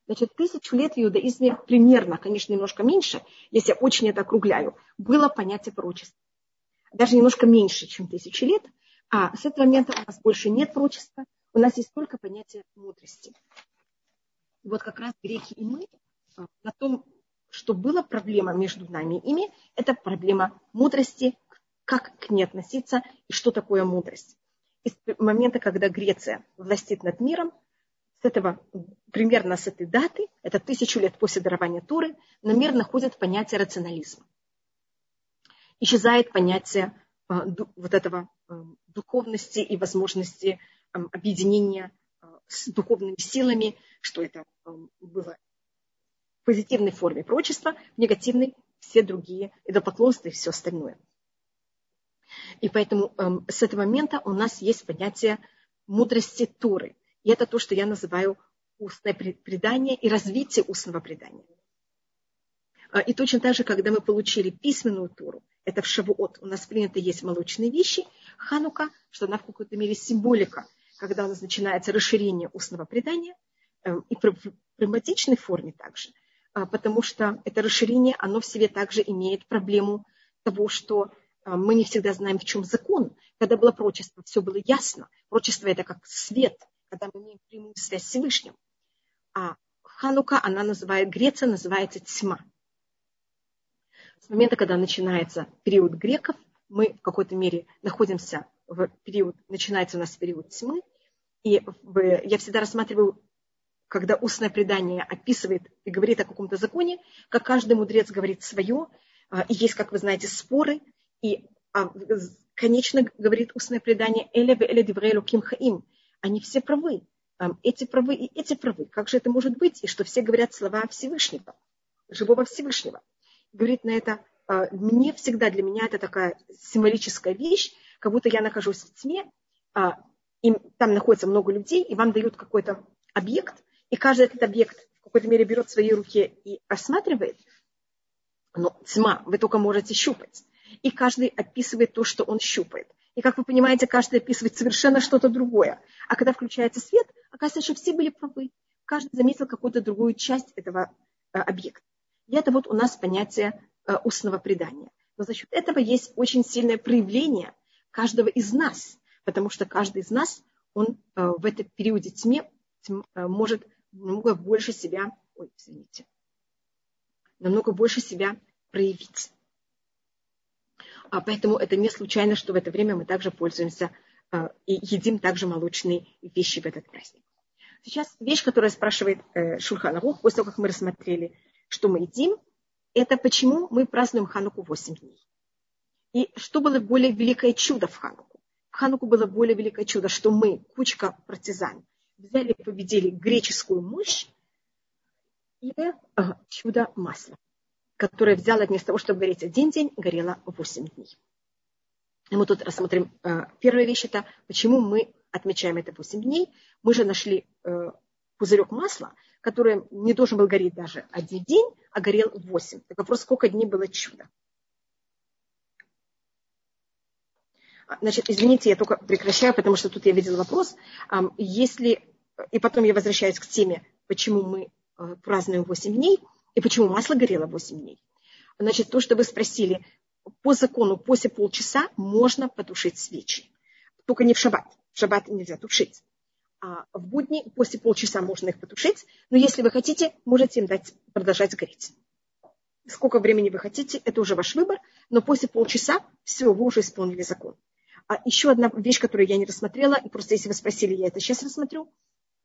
Значит, тысячу лет в иудаизме примерно, конечно, немножко меньше, если я очень это округляю, было понятие пророчества. Даже немножко меньше, чем тысячу лет. А с этого момента у нас больше нет пророчества, у нас есть только понятие мудрости. Вот как раз греки и мы на том что была проблема между нами и ими, это проблема мудрости, как к ней относиться и что такое мудрость. И с момента, когда Греция властит над миром, с этого, примерно с этой даты, это тысячу лет после дарования Туры, на мир находит понятие рационализма. Исчезает понятие э, вот этого э, духовности и возможности э, объединения с духовными силами, что это было позитивной форме прочества, в негативной все другие идолопоклонства и все остальное. И поэтому эм, с этого момента у нас есть понятие мудрости Туры. И это то, что я называю устное предание и развитие устного предания. А, и точно так же, когда мы получили письменную Туру, это в Шавуот, у нас принято есть молочные вещи, Ханука, что она в какой-то мере символика, когда у нас начинается расширение устного предания, эм, и в прагматичной форме также, а, потому что это расширение, оно в себе также имеет проблему того, что а, мы не всегда знаем, в чем закон. Когда было прочество, все было ясно. Прочество – это как свет, когда мы имеем прямую связь с Всевышним. А Ханука, она называет, Греция называется тьма. С момента, когда начинается период греков, мы в какой-то мере находимся в период, начинается у нас период тьмы. И я всегда рассматриваю, когда устное предание описывает и говорит о каком-то законе, как каждый мудрец говорит свое, а, и есть, как вы знаете, споры – и а, конечно говорит устное предание Эля ве Эля Диврейлу Ким Хаим. Они все правы. Эти правы и эти правы. Как же это может быть? И что все говорят слова Всевышнего, живого Всевышнего. Говорит на это, а, мне всегда, для меня это такая символическая вещь, как будто я нахожусь в тьме, и там находится много людей, и вам дают какой-то объект, и каждый этот объект в какой-то мере берет в свои руки и рассматривает, но тьма, вы только можете щупать и каждый описывает то, что он щупает. И, как вы понимаете, каждый описывает совершенно что-то другое. А когда включается свет, оказывается, что все были правы. Каждый заметил какую-то другую часть этого э, объекта. И это вот у нас понятие э, устного предания. Но за счет этого есть очень сильное проявление каждого из нас, потому что каждый из нас, он э, в этом периоде тьме тьм, э, может намного больше себя, ой, извините, намного больше себя проявить. А поэтому это не случайно, что в это время мы также пользуемся а, и едим также молочные вещи в этот праздник. Сейчас вещь, которая спрашивает э, Шульхан Арух, после того, как мы рассмотрели, что мы едим, это почему мы празднуем Хануку 8 дней. И что было более великое чудо в Хануку? В Хануку было более великое чудо, что мы, кучка партизан, взяли и победили греческую мощь и э, чудо масла которая взяла вместо того, чтобы гореть один день, горела восемь дней. И мы тут рассмотрим э, первая вещь, это почему мы отмечаем это восемь дней. Мы же нашли э, пузырек масла, который не должен был гореть даже один день, а горел восемь. Так вопрос, сколько дней было чудо. А, значит, извините, я только прекращаю, потому что тут я видела вопрос. Если, и потом я возвращаюсь к теме, почему мы э, празднуем 8 дней – и почему масло горело 8 дней? Значит, то, что вы спросили, по закону после полчаса можно потушить свечи. Только не в шаббат. В шаббат нельзя тушить. А в будни после полчаса можно их потушить. Но если вы хотите, можете им дать продолжать гореть. Сколько времени вы хотите, это уже ваш выбор. Но после полчаса все, вы уже исполнили закон. А еще одна вещь, которую я не рассмотрела, и просто если вы спросили, я это сейчас рассмотрю.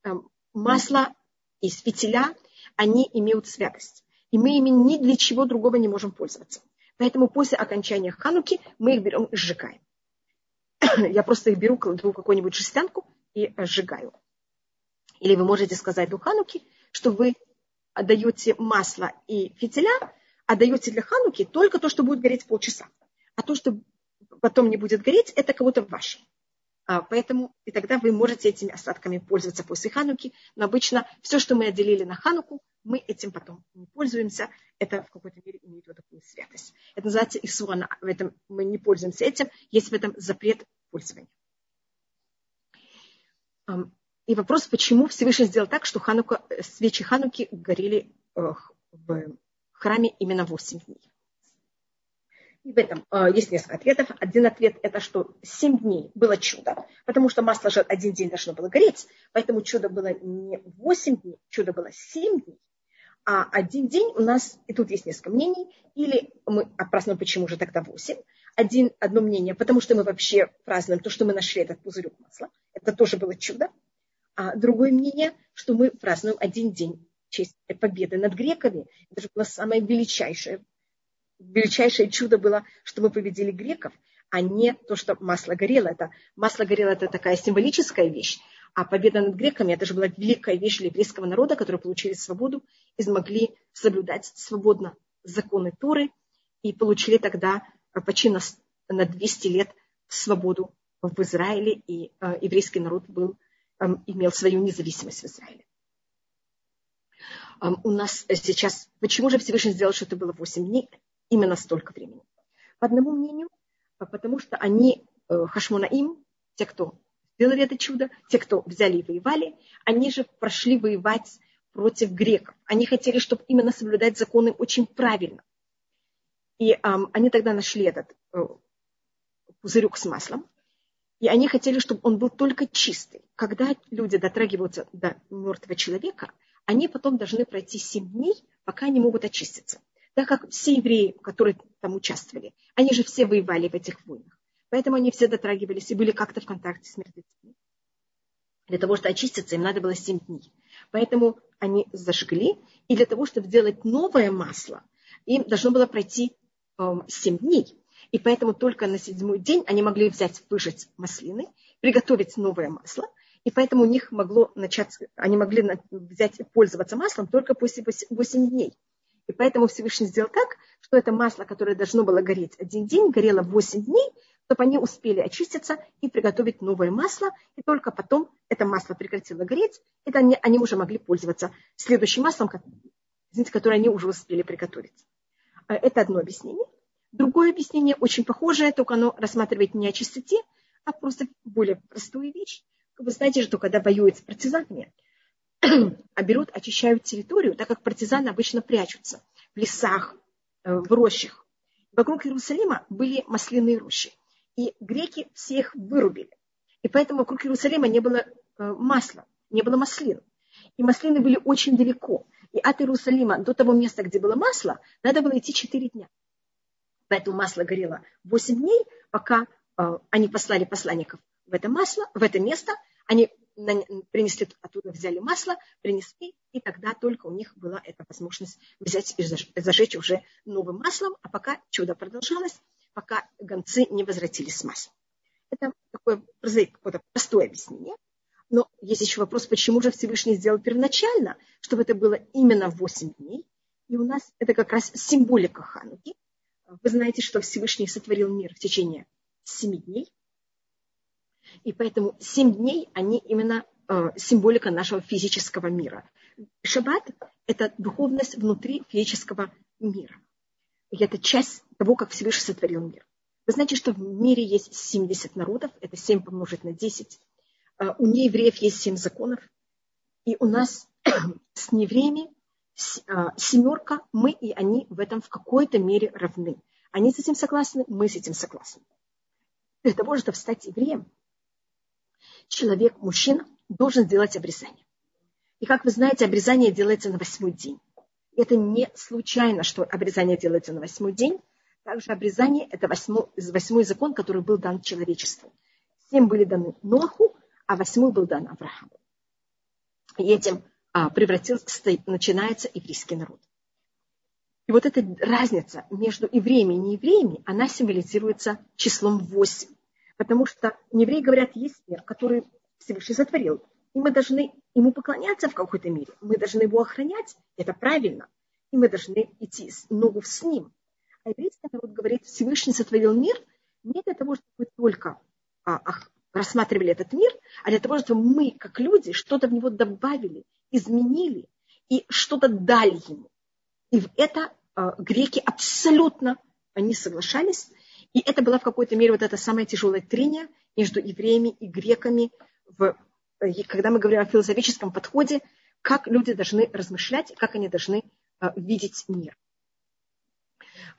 Эм, масло из фитиля – они имеют святость. И мы ими ни для чего другого не можем пользоваться. Поэтому после окончания хануки мы их берем и сжигаем. Я просто их беру, кладу какую-нибудь жестянку и сжигаю. Или вы можете сказать до хануки, что вы отдаете масло и фитиля, отдаете для хануки только то, что будет гореть полчаса. А то, что потом не будет гореть, это кого-то ваше. А, поэтому и тогда вы можете этими остатками пользоваться после хануки. Но обычно все, что мы отделили на хануку, мы этим потом не пользуемся. Это в какой-то мере имеет вот такую святость. Это называется исуана. В этом мы не пользуемся этим. Есть в этом запрет пользования. И вопрос, почему Всевышний сделал так, что ханука, свечи хануки горели э, в храме именно 8 дней. И в этом э, есть несколько ответов. Один ответ – это что 7 дней было чудо, потому что масло же один день должно было гореть, поэтому чудо было не 8 дней, чудо было 7 дней. А один день у нас, и тут есть несколько мнений, или мы празднуем, почему же тогда 8. Один, одно мнение, потому что мы вообще празднуем то, что мы нашли этот пузырек масла. Это тоже было чудо. А другое мнение, что мы празднуем один день в честь победы над греками. Это же было самое величайшее. Величайшее чудо было, что мы победили греков, а не то, что масло горело. Это, масло горело – это такая символическая вещь. А победа над греками – это же была великая вещь для еврейского народа, которые получили свободу и смогли соблюдать свободно законы Туры и получили тогда почти на, на 200 лет свободу в Израиле, и э, еврейский народ был, э, имел свою независимость в Израиле. Э, у нас сейчас, почему же Всевышний сделал, что это было 8 дней, именно столько времени? По одному мнению, потому что они, э, Хашмонаим, те, кто сделали это чудо, те, кто взяли и воевали, они же прошли воевать против греков. Они хотели, чтобы именно соблюдать законы очень правильно. И эм, они тогда нашли этот э, пузырек с маслом, и они хотели, чтобы он был только чистый. Когда люди дотрагиваются до мертвого человека, они потом должны пройти 7 дней, пока они могут очиститься. Так как все евреи, которые там участвовали, они же все воевали в этих войнах. Поэтому они все дотрагивались и были как-то в контакте с мертвецами. Для того, чтобы очиститься, им надо было 7 дней. Поэтому они зажгли, и для того, чтобы сделать новое масло, им должно было пройти э, эм, 7 дней. И поэтому только на седьмой день они могли взять, выжать маслины, приготовить новое масло, и поэтому у них могло начать, они могли взять и пользоваться маслом только после 8 дней. И поэтому Всевышний сделал так, что это масло, которое должно было гореть один день, горело 8 дней, чтобы они успели очиститься и приготовить новое масло, и только потом это масло прекратило гореть, и они, они уже могли пользоваться следующим маслом, извините, которое они уже успели приготовить. Э, это одно объяснение. Другое объяснение очень похожее, только оно рассматривает не о чистоте, а просто более простую вещь. Вы знаете, что когда воюют с партизанами, а берут, очищают территорию, так как партизаны обычно прячутся в лесах, э, в рощах. Вокруг Иерусалима были масляные рощи и греки всех вырубили. И поэтому вокруг Иерусалима не было э, масла, не было маслин. И маслины были очень далеко. И от Иерусалима до того места, где было масло, надо было идти 4 дня. Поэтому масло горело 8 дней, пока э, они послали посланников в это масло, в это место, они принесли оттуда, взяли масло, принесли, и тогда только у них была эта возможность взять и зажечь уже новым маслом, а пока чудо продолжалось, пока гонцы не возвратились с маслом. Это такое какое-то простое объяснение. Но есть еще вопрос, почему же Всевышний сделал первоначально, чтобы это было именно 8 дней. И у нас это как раз символика Хануки. Вы знаете, что Всевышний сотворил мир в течение 7 дней. И поэтому 7 дней, они именно э, символика нашего физического мира. Шаббат – это духовность внутри физического мира. И это часть того, как Всевышний сотворил мир. Вы знаете, что в мире есть 70 народов, это 7 помножить на 10. А, у неевреев есть 7 законов. И у нас с неевреями а, семерка, мы и они в этом в какой-то мере равны. Они с этим согласны, мы с этим согласны. Для того, чтобы стать евреем, человек, мужчина, должен сделать обрезание. И как вы знаете, обрезание делается на восьмой день. Это не случайно, что обрезание делается на восьмой день. Также обрезание – это восьмой, восьмой закон, который был дан человечеству. Семь были даны Ноху, а восьмой был дан Аврааму. И этим а, превратился, начинается еврейский народ. И вот эта разница между евреями и неевреями, она символизируется числом восемь. Потому что евреи говорят, есть мир, который Всевышний сотворил. И мы должны ему поклоняться в какой-то мере. Мы должны его охранять. Это правильно. И мы должны идти ногу с ним. А еврейский народ говорит, Всевышний сотворил мир не для того, чтобы мы только а, а, рассматривали этот мир, а для того, чтобы мы, как люди, что-то в него добавили, изменили и что-то дали ему. И в это а, греки абсолютно они соглашались. И это было в какой-то мере вот это самое тяжелое трение между евреями и греками, в, когда мы говорим о философическом подходе, как люди должны размышлять, как они должны а, видеть мир.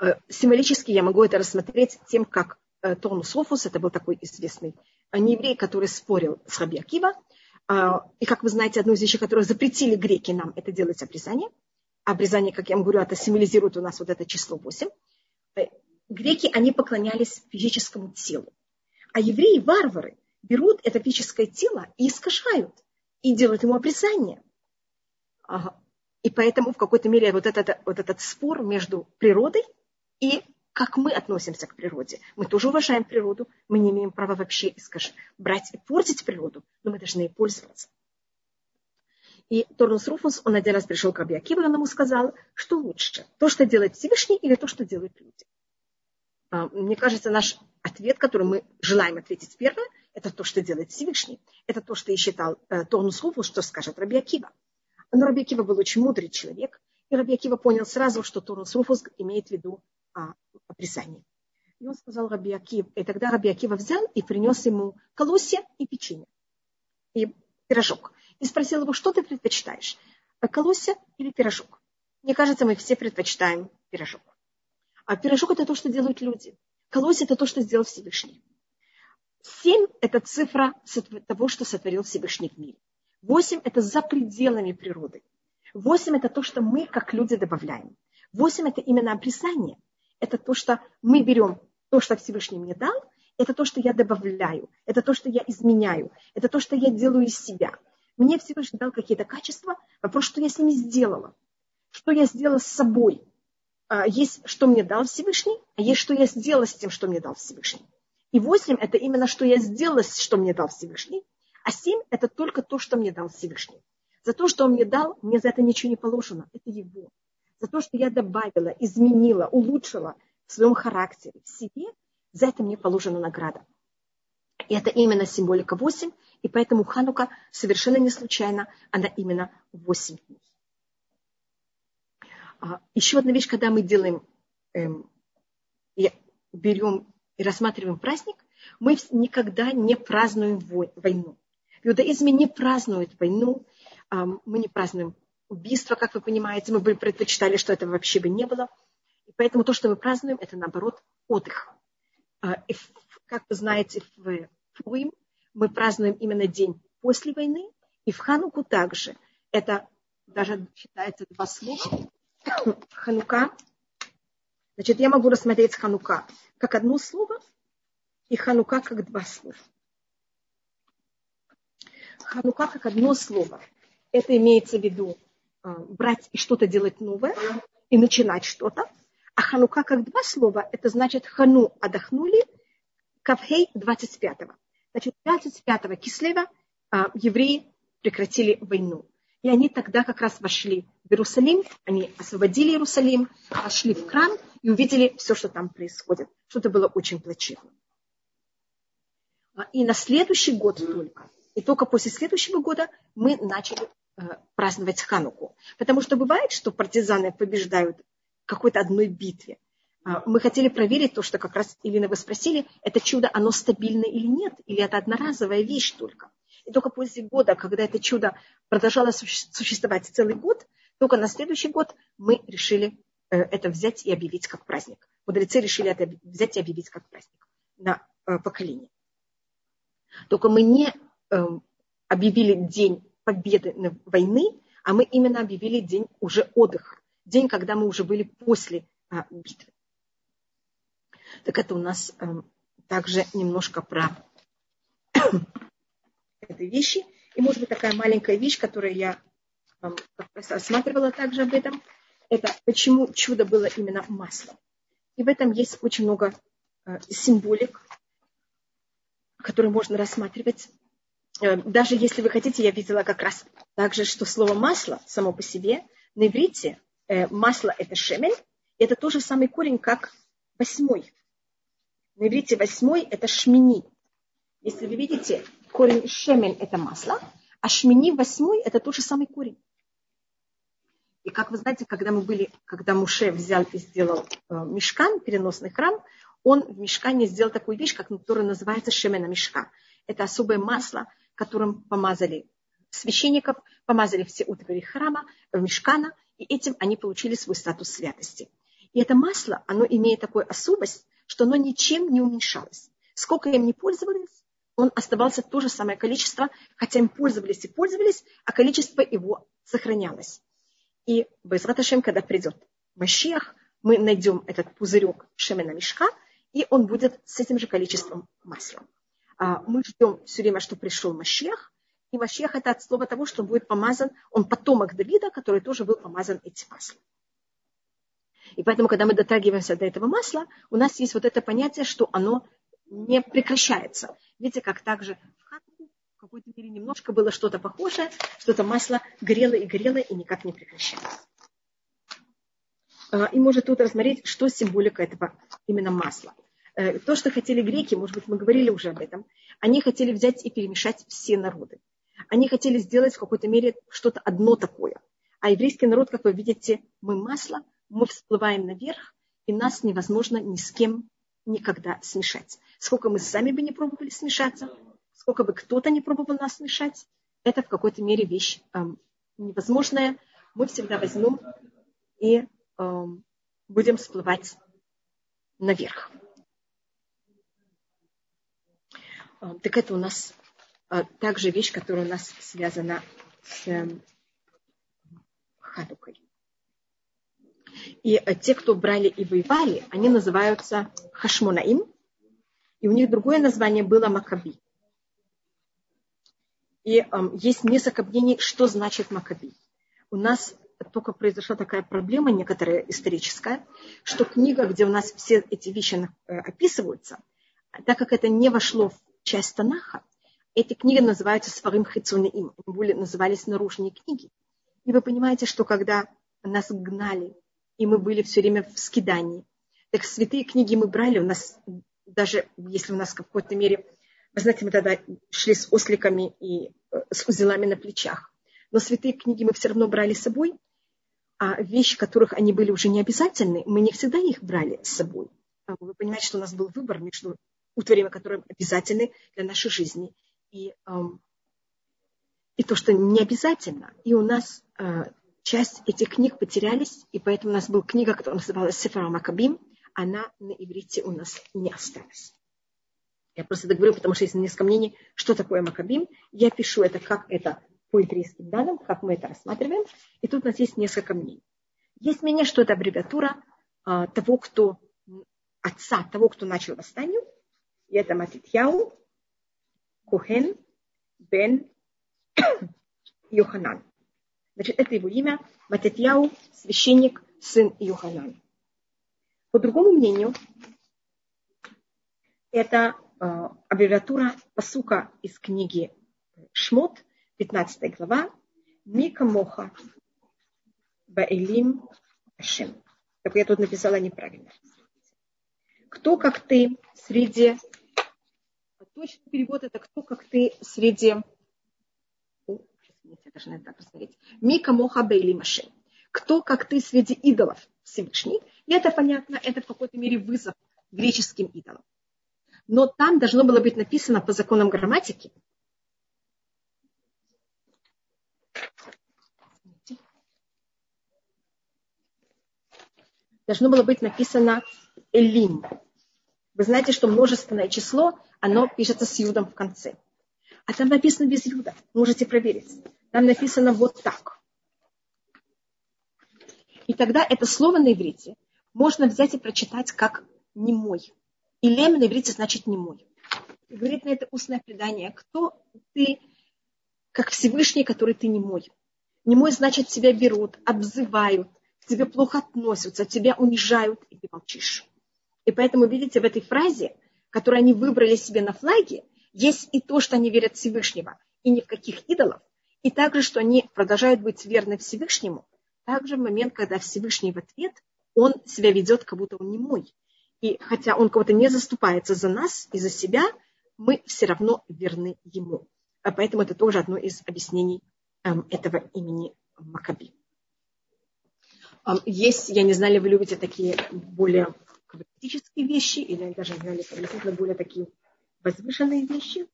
Э, символически я могу это рассмотреть тем, как э, Тонус Офус, это был такой известный э, нееврей, который спорил с Раби Акива. И, как вы знаете, одну из вещей, которые запретили греки нам, это делать обрезание. обрезание, как я вам говорю, это символизирует у нас вот это число 8. Греки, они поклонялись физическому телу. А евреи, варвары, берут это физическое тело и искажают, и делают ему обрезание. И поэтому в какой-то мере вот этот, вот этот спор между природой и как мы относимся к природе. Мы тоже уважаем природу, мы не имеем права вообще скажем, брать и портить природу, но мы должны ей пользоваться. И Торнус Руфус, он один раз пришел к Раби Акиву, он ему сказал, что лучше, то, что делает Всевышний, или то, что делают люди. А, мне кажется, наш ответ, который мы желаем ответить первое, это то, что делает Всевышний. Это то, что и считал э, Торнус что скажет Раби Акива. Но Раби Акива был очень мудрый человек, и Раби Акива понял сразу, что Торнус Руфус имеет в виду а, описание. И он сказал Раби Акив, и тогда Раби Акива взял и принес ему колосья и печенье, и пирожок. И спросил его, что ты предпочитаешь, колосья или пирожок? Мне кажется, мы все предпочитаем пирожок. А пирожок это то, что делают люди. Колосья это то, что сделал Всевышний. Семь – это цифра того, что сотворил Всевышний в мире. Восемь – это за пределами природы. Восемь – это то, что мы, как люди, добавляем. Восемь – это именно описание – это то, что мы берем то, что Всевышний мне дал, это то, что я добавляю, это то, что я изменяю, это то, что я делаю из себя. Мне Всевышний дал какие-то качества, вопрос, что я с ними сделала, что я сделала с собой. А, есть, что мне дал Всевышний, а есть, что я сделала с тем, что мне дал Всевышний. И восемь – это именно, что я сделала, что мне дал Всевышний, а семь – это только то, что мне дал Всевышний. За то, что он мне дал, мне за это ничего не положено, это его за то, что я добавила, изменила, улучшила в своем характере, в себе, за это мне положена награда. И это именно символика 8, и поэтому Ханука совершенно не случайно, она именно 8 дней. А, еще одна вещь, когда мы делаем, эм, берем и рассматриваем праздник, мы никогда не празднуем войну. В иудаизме не празднуют войну, мы не празднуем убийства, как вы понимаете, мы бы предпочитали, что этого вообще бы не было. И поэтому то, что мы празднуем, это наоборот отдых. А, и, как вы знаете, в Пуим мы празднуем именно день после войны, и в Хануку также. Это даже считается два слова. Ханука. Значит, я могу рассмотреть Ханука как одно слово, и Ханука как два слова. Ханука как одно слово. Это имеется в виду а, брать и что-то делать новое, и начинать что-то. А ханука как два слова, это значит хану отдохнули, кавхей 25-го. Значит, 25-го кислева а, евреи прекратили войну. И они тогда как раз вошли в Иерусалим, они освободили Иерусалим, вошли в кран и увидели все, что там происходит. Что-то было очень плачевно. А, и на следующий год только, и только после следующего года мы начали Э, праздновать Хануку. Потому что бывает, что партизаны побеждают в какой-то одной битве. А, мы хотели проверить то, что как раз Илина вы спросили, это чудо, оно стабильно или нет, или это одноразовая вещь только. И только после года, когда это чудо продолжало существовать целый год, только на следующий год мы решили э, это взять и объявить как праздник. Мудрецы решили это взять и объявить как праздник на э, поколение. Только мы не объявили день победы войны, а мы именно объявили день уже отдыха, день, когда мы уже были после а, битвы. Так это у нас а, также немножко про этой вещи. И может быть такая маленькая вещь, которую я а, рассматривала также об этом, это почему чудо было именно маслом. И в этом есть очень много а, символик, которые можно рассматривать. Э, даже если вы хотите, я видела как раз также, что слово масло само по себе на иврите э, масло это шемель, это тот же самый корень, как восьмой. На иврите восьмой это шмини. Если вы видите, корень шемель это масло, а шмини восьмой это тот же самый корень. И как вы знаете, когда мы были, когда Муше взял и сделал э, мешкан, переносный храм, он в мешкане сделал такую вещь, которая называется шемена мешка. Это особое масло, которым помазали священников, помазали все утвари храма, в мешкана, и этим они получили свой статус святости. И это масло, оно имеет такую особость, что оно ничем не уменьшалось. Сколько им не пользовались, он оставался то же самое количество, хотя им пользовались и пользовались, а количество его сохранялось. И без Раташем, когда придет Машиах, мы найдем этот пузырек Шемена мешка, и он будет с этим же количеством масла. А, мы ждем все время, что пришел Машиах, и Машиах это от слова того, что он будет помазан, он потомок Давида, который тоже был помазан этим маслом. И поэтому, когда мы дотрагиваемся до этого масла, у нас есть вот это понятие, что оно не прекращается. Видите, как также в хатку в какой-то мере немножко было что-то похожее, что-то масло горело и горело и никак не прекращается. А, и может тут рассмотреть, что символика этого именно масла. Э, то, что хотели греки, может быть, мы говорили уже об этом, они хотели взять и перемешать все народы. Они хотели сделать в какой-то мере что-то одно такое. А еврейский народ, как вы видите, мы масло, мы всплываем наверх, и нас невозможно ни с кем никогда смешать. Сколько мы сами бы не пробовали смешаться, сколько бы кто-то не пробовал нас смешать, это в какой-то мере вещь эм, невозможная. Мы всегда возьмем и Эм, будем всплывать наверх. Эм, так это у нас э, также вещь, которая у нас связана с Хадукой. И э, те, кто брали и воевали, они называются Хашмонаим, и у них другое название было Макаби. И э, есть несколько мнений, что значит Макаби. У нас только произошла такая проблема некоторая историческая, что книга, где у нас все эти вещи э, описываются, так как это не вошло в часть Танаха, эти книги называются Сварим они были, назывались наружные книги. И вы понимаете, что когда нас гнали, и мы были все время в скидании, так святые книги мы брали, у нас даже если у нас в какой-то мере, вы знаете, мы тогда шли с осликами и э, с узелами на плечах, но святые книги мы все равно брали с собой, а вещи, которых они были уже не обязательны, мы не всегда их брали с собой. А вы понимаете, что у нас был выбор между утварями, которые обязательны для нашей жизни, и, эм, и то, что не обязательно. И у нас э, часть этих книг потерялись, и поэтому у нас была книга, которая называлась Сефара Макабим, она на иврите у нас не осталась. Я просто так говорю, потому что есть несколько мнений, что такое Макабим. Я пишу это, как это по еврейским данным, как мы это рассматриваем. И тут у нас есть несколько мнений. Есть мнение, что это аббревиатура а, того, кто отца, того, кто начал восстание. И это Матитьяу, Кухен, Бен, Йоханан. Значит, это его имя. Матитьяу, священник, сын Йоханан. По другому мнению, это э, аббревиатура посука из книги Шмот, 15 глава, Мика Моха Баэлим Ашем. Так я тут написала неправильно. Кто как ты среди... Точный перевод это кто как ты среди... О, я должна так посмотреть. Мика Моха Баэлим Ашем. Кто как ты среди идолов Всевышний. И это понятно, это в какой-то мере вызов греческим идолам. Но там должно было быть написано по законам грамматики, должно было быть написано Элим. Вы знаете, что множественное число, оно пишется с юдом в конце. А там написано без юда. Можете проверить. Там написано вот так. И тогда это слово на иврите можно взять и прочитать как немой. Илем на иврите значит немой. И говорит на это устное предание, кто ты, как Всевышний, который ты немой. Немой значит тебя берут, обзывают, к тебе плохо относятся, тебя унижают, и ты молчишь. И поэтому, видите, в этой фразе, которую они выбрали себе на флаге, есть и то, что они верят Всевышнего, и ни в каких идолов, и также, что они продолжают быть верны Всевышнему, также в момент, когда Всевышний в ответ, он себя ведет, как будто он не мой. И хотя он кого-то не заступается за нас и за себя, мы все равно верны ему. А поэтому это тоже одно из объяснений эм, этого имени Макаби. Есть, я не знаю, ли вы любите такие более квантические вещи, или даже знали более такие возвышенные вещи.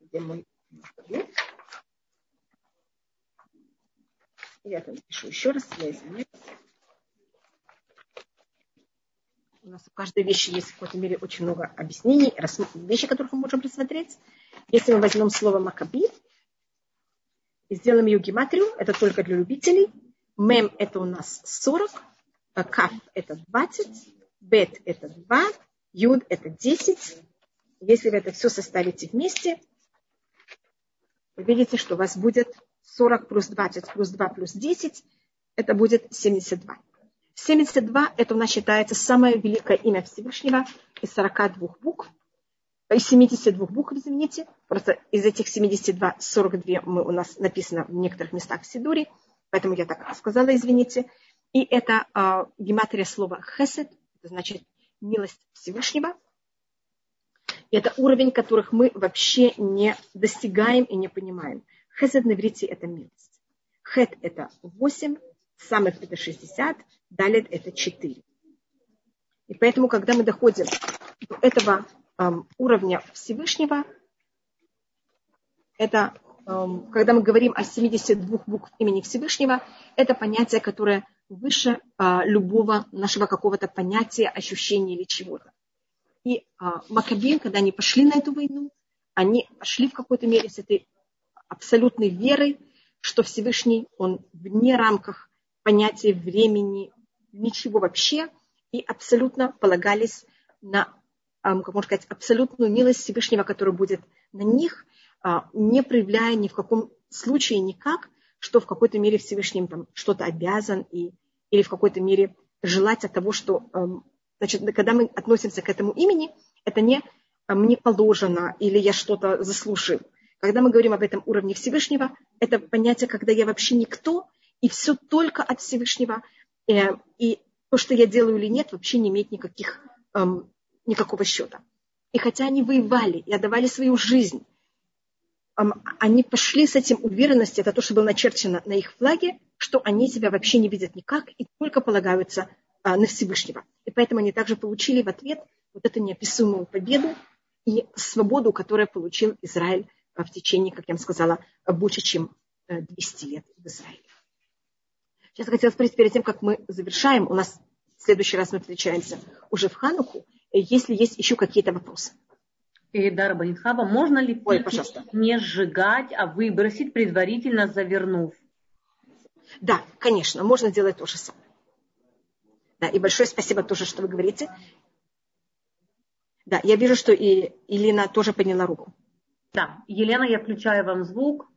Где мой Я это напишу еще раз, я извиняюсь. У нас в каждой вещи есть в какой-то мере очень много объяснений, вещи, которых мы можем рассмотреть. Если мы возьмем слово Макаби, И сделаем ее гематрию, это только для любителей. Мем это у нас 40, а каф это 20, бет это 2, юд это 10. Если вы это все составите вместе, вы видите, что у вас будет 40 плюс 20 плюс 2 плюс 10, это будет 72. 72 это у нас считается самое великое имя Всевышнего из 42 букв, из 72 букв, извините. Просто из этих 72, 42 мы, у нас написано в некоторых местах в Сидуре, поэтому я так сказала, извините. И это э, гематрия слова хесед, это значит милость Всевышнего. И это уровень, которых мы вообще не достигаем и не понимаем. Хесед на иврите – это милость. Хет – это 8, самых это 60, далее это 4. И поэтому, когда мы доходим до этого эм, уровня Всевышнего, это, эм, когда мы говорим о 72 букв имени Всевышнего, это понятие, которое выше э, любого нашего какого-то понятия, ощущения или чего-то. И э, Макабим, когда они пошли на эту войну, они пошли в какой-то мере с этой абсолютной верой, что Всевышний, он вне рамках понятия времени, ничего вообще, и абсолютно полагались на, как можно сказать, абсолютную милость Всевышнего, которая будет на них, а, не проявляя ни в каком случае никак, что в какой-то мере Всевышним там что-то обязан и, или в какой-то мере желать от того, что, значит, когда мы относимся к этому имени, это не мне положено или я что-то заслужил. Когда мы говорим об этом уровне Всевышнего, это понятие, когда я вообще никто, и все только от Всевышнего. Э, и то, что я делаю или нет, вообще не имеет никаких, эм, никакого счета. И хотя они воевали и отдавали свою жизнь, эм, они пошли с этим уверенностью, это то, что было начерчено на их флаге, что они себя вообще не видят никак и только полагаются э, на Всевышнего. И поэтому они также получили в ответ вот эту неописуемую победу и свободу, которую получил Израиль в течение, как я вам сказала, больше, чем 200 лет в Израиле. Сейчас я хотела спросить, перед тем, как мы завершаем, у нас в следующий раз мы встречаемся уже в Хануку, если есть еще какие-то вопросы. Дара Банитхаба, можно ли Ой, пожалуйста. не сжигать, а выбросить, предварительно завернув? Да, конечно, можно делать то же самое. Да, и большое спасибо тоже, что вы говорите. Да, я вижу, что и Елена тоже подняла руку. Да, Елена, я включаю вам звук.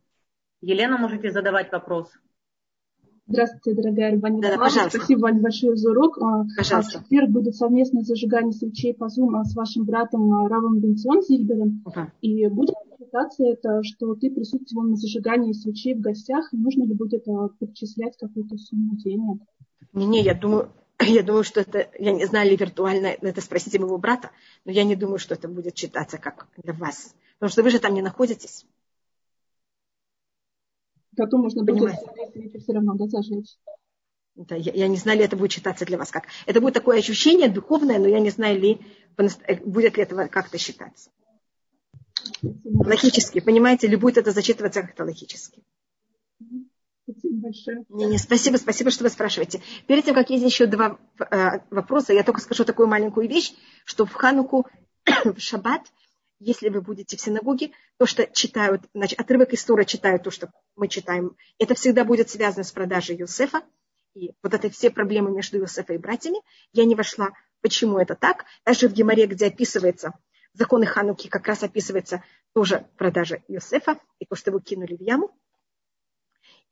Елена, можете задавать вопрос. Здравствуйте, дорогая Альбани. Да, да, Спасибо большое за урок. А, пожалуйста. В четверг будет совместное зажигание свечей по Zoom с вашим братом а, Равом Бенцион Зильбером. Ага. И будет ситуация это, что ты присутствовал на зажигании свечей в гостях, и нужно ли будет перечислять какую-то сумму денег? Не-не, я думаю, я думаю, что это, я не знаю ли виртуально, это спросите моего брата, но я не думаю, что это будет читаться как для вас. Потому что вы же там не находитесь потом можно будет все равно да, зажечь. Да, я, я не знаю, ли это будет читаться для вас как. Это будет такое ощущение духовное, но я не знаю, ли э, будет ли этого как-то считаться. Логически, понимаете, ли будет это зачитываться как-то логически. Спасибо большое. Не, не, спасибо, спасибо, что вы спрашиваете. Перед тем, как есть еще два э, вопроса, я только скажу такую маленькую вещь, что в Хануку, в Шаббат, если вы будете в синагоге, то, что читают, значит, отрывок из Тура читают то, что мы читаем, это всегда будет связано с продажей Юсефа. И вот это все проблемы между Юсефа и братьями. Я не вошла, почему это так. Даже в Геморе, где описывается законы Хануки, как раз описывается тоже продажа Юсефа и то, что его кинули в яму.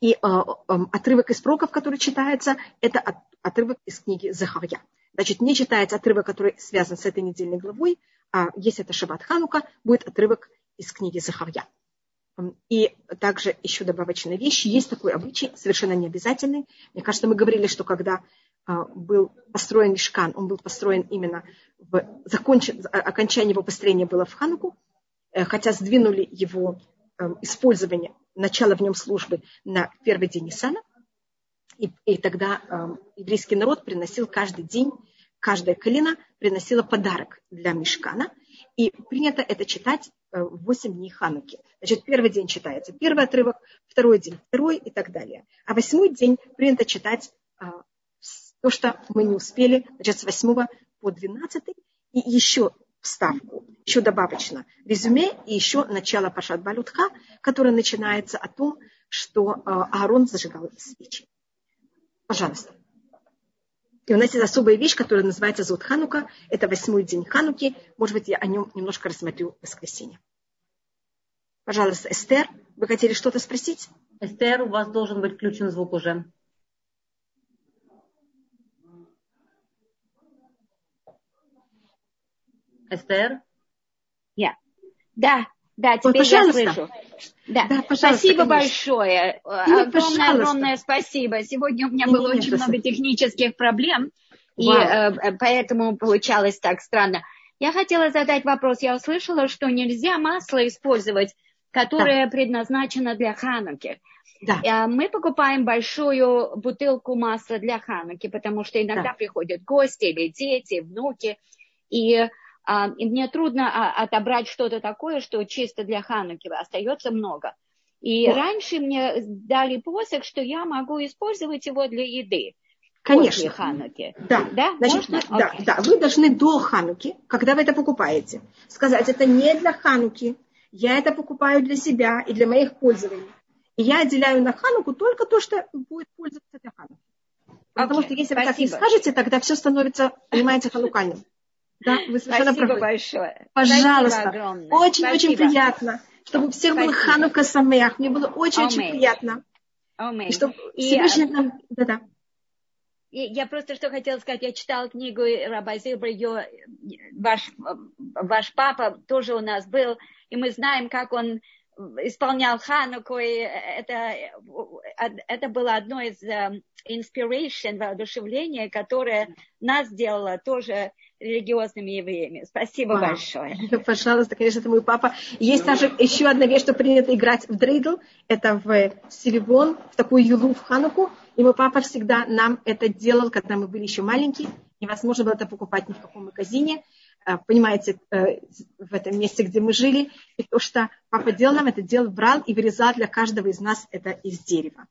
И э, э, отрывок из пророков, который читается, это от, отрывок из книги Захавья. Значит, не читается отрывок, который связан с этой недельной главой, а если это Шаббат Ханука, будет отрывок из книги Захарья. И также еще добавочная вещь. Есть такой обычай, совершенно необязательный. Мне кажется, мы говорили, что когда а, был построен Мешкан, он был построен именно в закончен, окончание его построения было в Хануку, э, хотя сдвинули его эм, использование, начало в нем службы на первый день Исана. И, и тогда э, еврейский народ приносил каждый день каждая колено приносила подарок для мешкана. И принято это читать э, в 8 дней Хануки. Значит, первый день читается первый отрывок, второй день второй и так далее. А восьмой день принято читать а, то, что мы не успели, значит, с 8 по 12 и еще вставку, еще добавочно резюме и еще начало Пашат Балютха, которое начинается о том, что э, Аарон зажигал свечи. Пожалуйста. И у нас есть особая вещь, которая называется Зод Ханука. Это восьмой день Хануки. Может быть, я о нем немножко рассмотрю в воскресенье. Пожалуйста, Эстер, вы хотели что-то спросить? Эстер, у вас должен быть включен звук уже. Эстер? Я. Yeah. Да, да, теперь Ой, я слышу. Да, да спасибо конечно. большое. Ну, огромное, огромное спасибо. Сегодня у меня было очень спасибо. много технических проблем, Вау. и э, поэтому получалось так странно. Я хотела задать вопрос. Я услышала, что нельзя масло использовать, которое да. предназначено для хануки. Да. Э, мы покупаем большую бутылку масла для хануки, потому что иногда да. приходят гости или дети, внуки, и и мне трудно а, отобрать что-то такое, что чисто для Хануки остается много. И вот. раньше мне дали посох, что я могу использовать его для еды. Конечно. После Хануки. Да. Да? Значит, Можно? да, okay. да. Вы должны до Хануки, когда вы это покупаете, сказать, это не для Хануки, я это покупаю для себя и для моих пользователей. И я отделяю на Хануку только то, что будет пользоваться для Хануки. Потому okay. что если вы так не скажете, тогда все становится, понимаете, ханукальным. Да, вы совершенно Спасибо правы. большое. Пожалуйста. Очень-очень приятно, чтобы у всех Спасибо. был Ханука Самех. Мне было очень-очень приятно. Amen. И чтобы Всевышний нам... Да-да. Я просто что хотела сказать, я читала книгу Раба Зилбра, ее, ваш, ваш папа тоже у нас был, и мы знаем, как он исполнял Хануку, и это, это было одно из inspiration, воодушевления, которое нас сделало тоже религиозными евреями. Спасибо Вау. большое. Пожалуйста, конечно, это мой папа. Есть даже еще одна вещь, что принято играть в дрейдл. Это в Силивон, в такую юлу в Хануку. И мой папа всегда нам это делал, когда мы были еще маленькие. Невозможно было это покупать ни в каком магазине. А, понимаете, э, в этом месте, где мы жили. И то, что папа делал нам, это делал, брал и вырезал для каждого из нас это из дерева.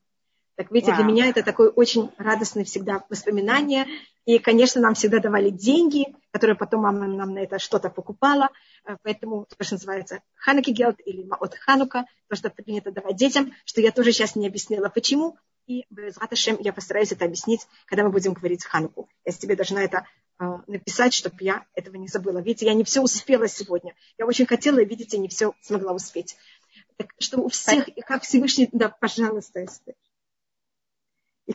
Так видите, Вау. для меня это такое очень радостное всегда воспоминание. И, конечно, нам всегда давали деньги, которые потом мама нам на это что-то покупала. Э, поэтому то, что называется Хануки Гелд или Маот Ханука, то, что принято давать детям, что я тоже сейчас не объяснила, почему. И без Раташем я постараюсь это объяснить, когда мы будем говорить Хануку. Я тебе должна это э, написать, чтобы я этого не забыла. Видите, я не все успела сегодня. Я очень хотела, и видите, не все смогла успеть. Так что у всех, как Всевышний, да, пожалуйста, Эстер.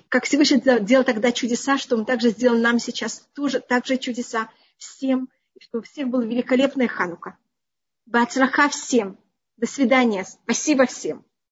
Как Всевышний делал тогда чудеса, что Он также сделал нам сейчас тоже, также чудеса всем, чтобы у всех была великолепная ханука. Бацраха всем. До свидания. Спасибо всем.